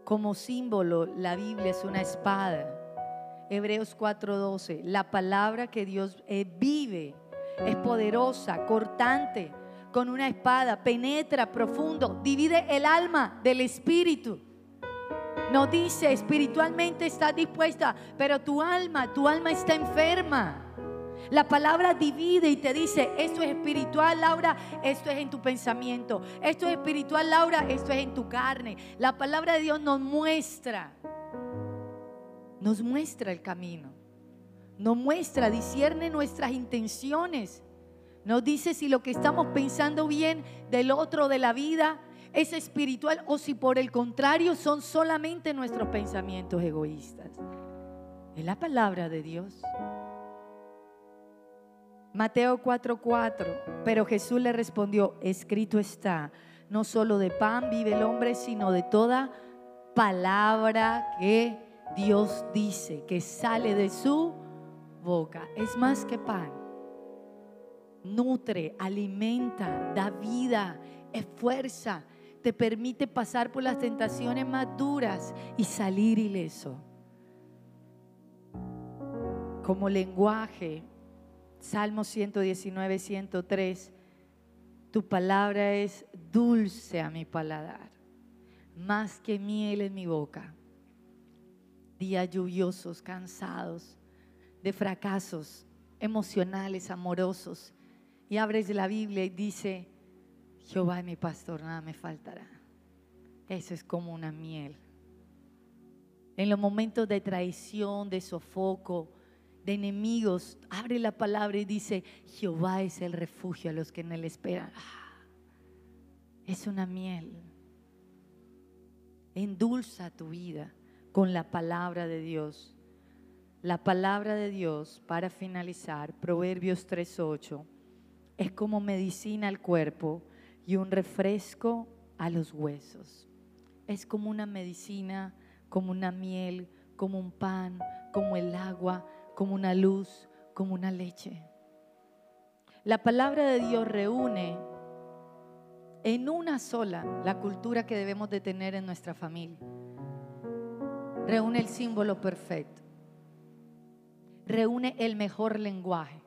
Como símbolo, la Biblia es una espada. Hebreos 4:12, la palabra que Dios eh, vive, es poderosa, cortante, con una espada, penetra profundo, divide el alma del espíritu no dice espiritualmente estás dispuesta, pero tu alma, tu alma está enferma. La palabra divide y te dice, esto es espiritual, Laura, esto es en tu pensamiento. Esto es espiritual, Laura, esto es en tu carne. La palabra de Dios nos muestra, nos muestra el camino. Nos muestra, discierne nuestras intenciones. Nos dice si lo que estamos pensando bien del otro, de la vida, es espiritual o si por el contrario son solamente nuestros pensamientos egoístas. Es la palabra de Dios. Mateo 4:4, pero Jesús le respondió, escrito está, no solo de pan vive el hombre, sino de toda palabra que Dios dice, que sale de su boca. Es más que pan. Nutre, alimenta, da vida, es fuerza, te permite pasar por las tentaciones más duras y salir ileso. Como lenguaje, Salmo 119, 103, tu palabra es dulce a mi paladar, más que miel en mi boca. Días lluviosos, cansados, de fracasos emocionales, amorosos. Y abres la Biblia y dice, Jehová es mi pastor, nada me faltará. Eso es como una miel. En los momentos de traición, de sofoco, de enemigos, abre la palabra y dice, Jehová es el refugio a los que en él esperan. Ah, es una miel. Endulza tu vida con la palabra de Dios. La palabra de Dios, para finalizar, Proverbios 3.8, es como medicina al cuerpo y un refresco a los huesos. Es como una medicina, como una miel, como un pan, como el agua, como una luz, como una leche. La palabra de Dios reúne en una sola la cultura que debemos de tener en nuestra familia. Reúne el símbolo perfecto. Reúne el mejor lenguaje.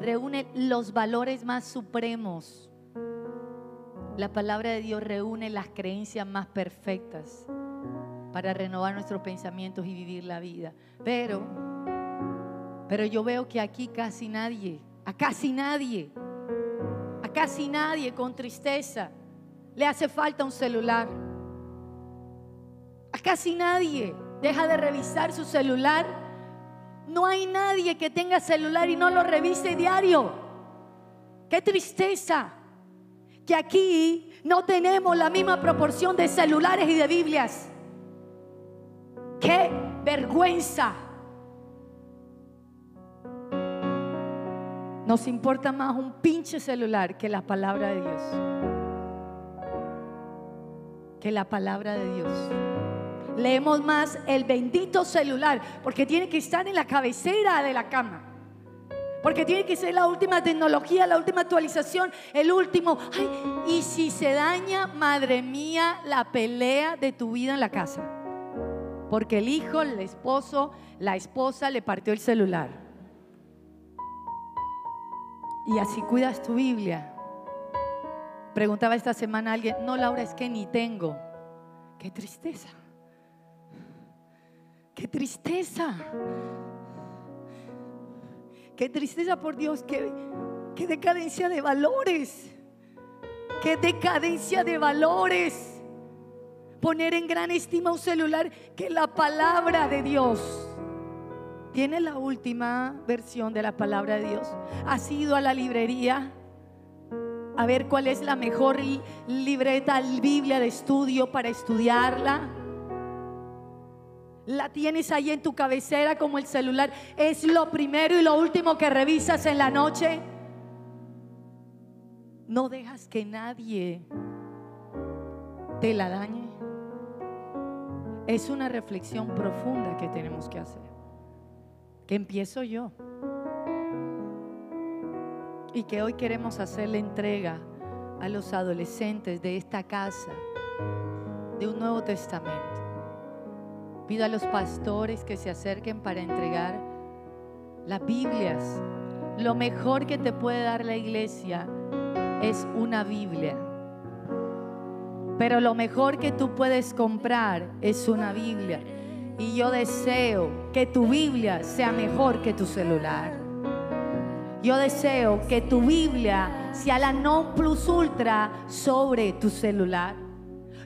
Reúne los valores más supremos. La palabra de Dios reúne las creencias más perfectas para renovar nuestros pensamientos y vivir la vida. Pero, pero yo veo que aquí casi nadie, a casi nadie, a casi nadie con tristeza le hace falta un celular. A casi nadie deja de revisar su celular. No hay nadie que tenga celular y no lo revise diario. Qué tristeza que aquí no tenemos la misma proporción de celulares y de Biblias. Qué vergüenza. Nos importa más un pinche celular que la palabra de Dios. Que la palabra de Dios. Leemos más el bendito celular porque tiene que estar en la cabecera de la cama. Porque tiene que ser la última tecnología, la última actualización, el último. Y si se daña, madre mía, la pelea de tu vida en la casa. Porque el hijo, el esposo, la esposa le partió el celular. Y así cuidas tu Biblia. Preguntaba esta semana alguien, no Laura, es que ni tengo. Qué tristeza. Qué tristeza. Qué tristeza por Dios, qué, decadencia de valores. Qué decadencia de valores. Poner en gran estima un celular que la palabra de Dios. Tiene la última versión de la palabra de Dios. ¿Has ido a la librería a ver cuál es la mejor libreta, Biblia de estudio para estudiarla? La tienes ahí en tu cabecera como el celular. Es lo primero y lo último que revisas en la noche. No dejas que nadie te la dañe. Es una reflexión profunda que tenemos que hacer. Que empiezo yo. Y que hoy queremos hacerle entrega a los adolescentes de esta casa de un Nuevo Testamento. Pido a los pastores que se acerquen para entregar las Biblias. Lo mejor que te puede dar la iglesia es una Biblia. Pero lo mejor que tú puedes comprar es una Biblia. Y yo deseo que tu Biblia sea mejor que tu celular. Yo deseo que tu Biblia sea la non plus ultra sobre tu celular.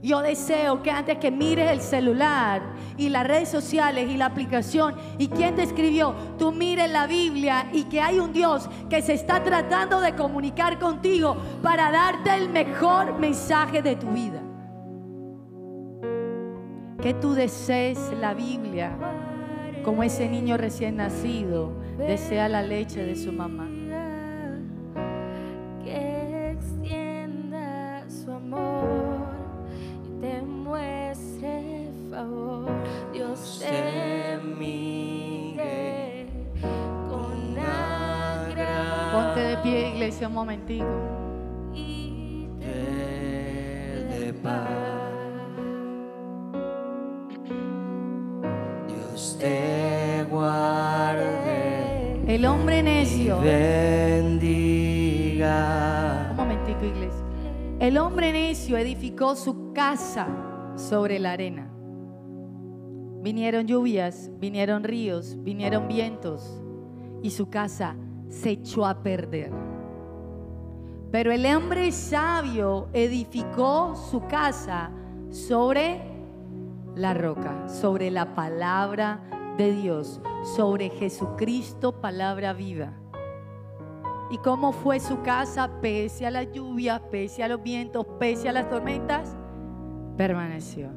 Yo deseo que antes que mires el celular y las redes sociales y la aplicación y quién te escribió, tú mires la Biblia y que hay un Dios que se está tratando de comunicar contigo para darte el mejor mensaje de tu vida. Que tú desees la Biblia como ese niño recién nacido desea la leche de su mamá. Un momentico. y te paz. Dios te guarde. El hombre necio. bendiga. Un momentico, iglesia. El hombre necio edificó su casa sobre la arena. Vinieron lluvias, vinieron ríos, vinieron vientos y su casa se echó a perder. Pero el hombre sabio edificó su casa sobre la roca, sobre la palabra de Dios, sobre Jesucristo, palabra viva. ¿Y cómo fue su casa pese a las lluvias, pese a los vientos, pese a las tormentas? Permaneció.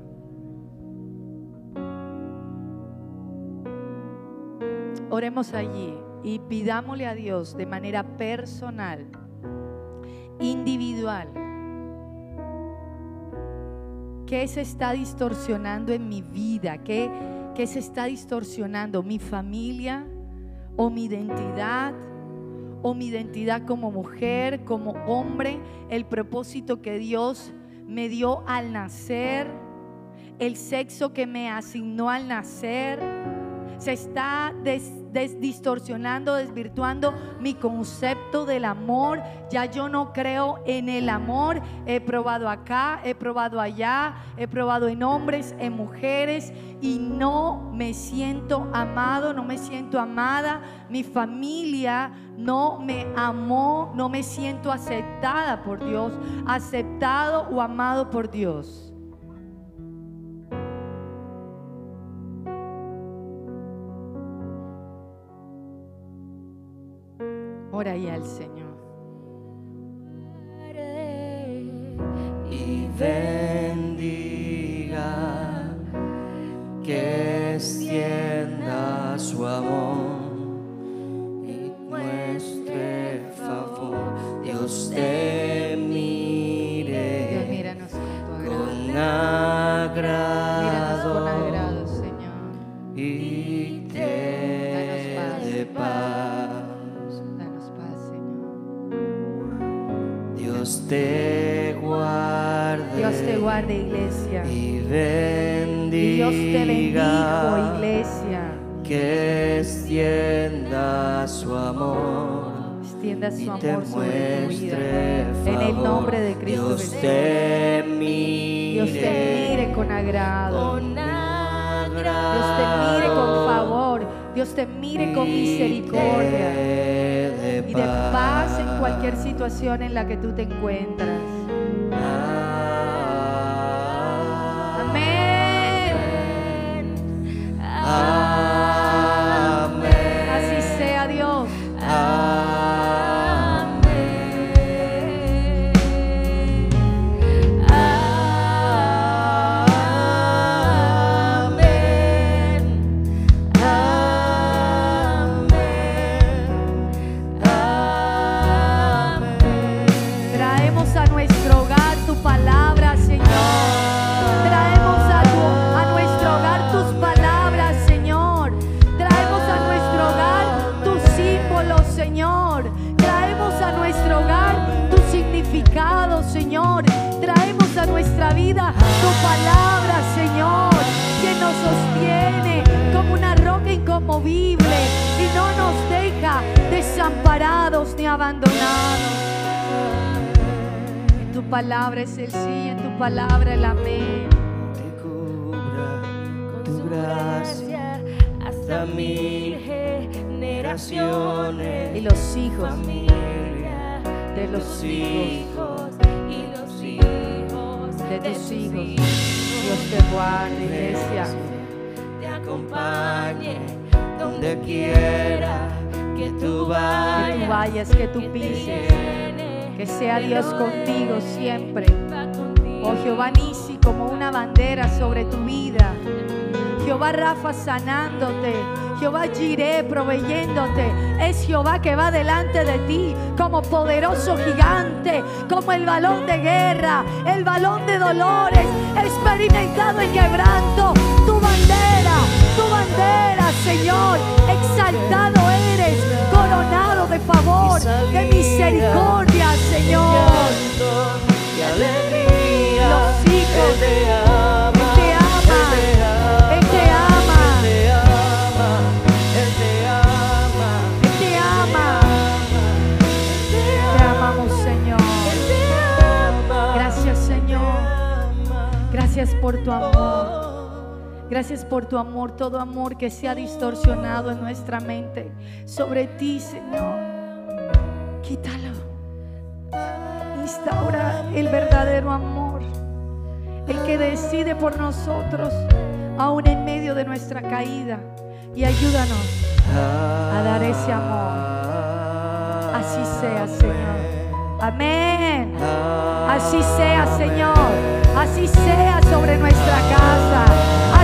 Oremos allí y pidámosle a Dios de manera personal, individual, ¿qué se está distorsionando en mi vida? ¿Qué, qué se está distorsionando? ¿Mi familia o mi identidad? o mi identidad como mujer, como hombre, el propósito que Dios me dio al nacer, el sexo que me asignó al nacer. Se está des- distorsionando, desvirtuando mi concepto del amor. Ya yo no creo en el amor. He probado acá, he probado allá, he probado en hombres, en mujeres y no me siento amado, no me siento amada. Mi familia no me amó, no me siento aceptada por Dios, aceptado o amado por Dios. Ora ahí al Señor. y Guarde, iglesia. Y bendiga. Dios te bendijo, iglesia. Que extienda su amor. Extienda su y amor te muestre En el favor. nombre de Cristo Dios te mire. Dios te mire con agrado. Dios te mire con favor. Dios te mire con misericordia. de Y de paz en cualquier situación en la que tú te encuentras. Así abandonados. En tu palabra es el sí, en tu palabra el amén. tu gracia hasta mil generaciones Y los hijos familia, de los hijos y los hijos de tus hijos. Dios te guarde, iglesia. te acompañe donde quiera que tú Que vayas. tú vayas, que tú pises. Que sea Dios contigo siempre. Oh Jehová Nisi como una bandera sobre tu vida. Jehová Rafa sanándote. Jehová Jireh proveyéndote. Es Jehová que va delante de ti como poderoso gigante, como el balón de guerra, el balón de dolores, experimentado en quebranto. Tu bandera, tu bandera, Señor. Exaltado eres, coronado de favor, de misericordia, Señor. Los hijos. Te. Él te ama. Él te ama. Te ama. Él te ama. Él te ama. Te amamos, Señor. Gracias, Señor. Gracias por tu amor. Gracias por tu amor, todo amor que se ha distorsionado en nuestra mente sobre ti, Señor. Quítalo. Instaura el verdadero amor, el que decide por nosotros, aún en medio de nuestra caída. Y ayúdanos a dar ese amor. Así sea, Señor. Amén. Así sea, Señor. Así sea sobre nuestra casa.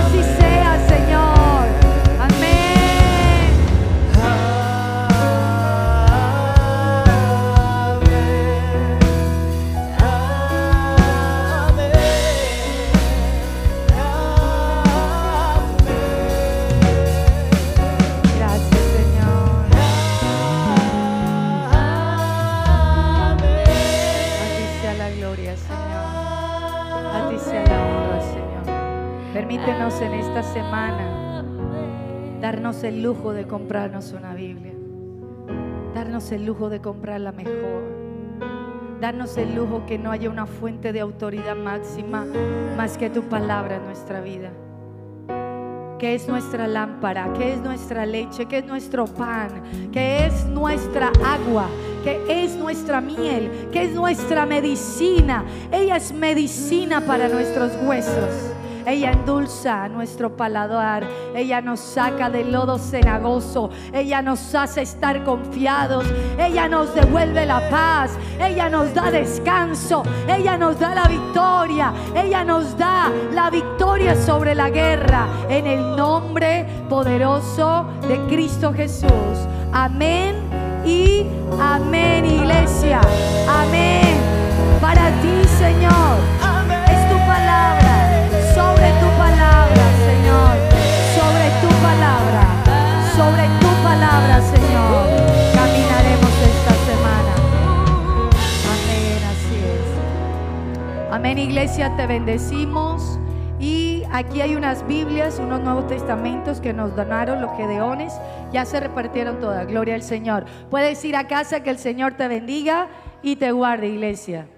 En esta semana darnos el lujo de comprarnos una Biblia, darnos el lujo de comprar la mejor, darnos el lujo que no haya una fuente de autoridad máxima más que tu palabra en nuestra vida que es nuestra lámpara, que es nuestra leche, que es nuestro pan, que es nuestra agua, que es nuestra miel, que es nuestra medicina. Ella es medicina para nuestros huesos. Ella endulza nuestro paladar. Ella nos saca del lodo cenagoso. Ella nos hace estar confiados. Ella nos devuelve la paz. Ella nos da descanso. Ella nos da la victoria. Ella nos da la victoria sobre la guerra. En el nombre poderoso de Cristo Jesús. Amén y amén, iglesia. Amén. Para ti, Señor. Palabra, Señor. Caminaremos esta semana. Amén, así es. Amén, iglesia, te bendecimos. Y aquí hay unas Biblias, unos Nuevos Testamentos que nos donaron los gedeones. Ya se repartieron todas. Gloria al Señor. Puedes ir a casa, que el Señor te bendiga y te guarde, iglesia.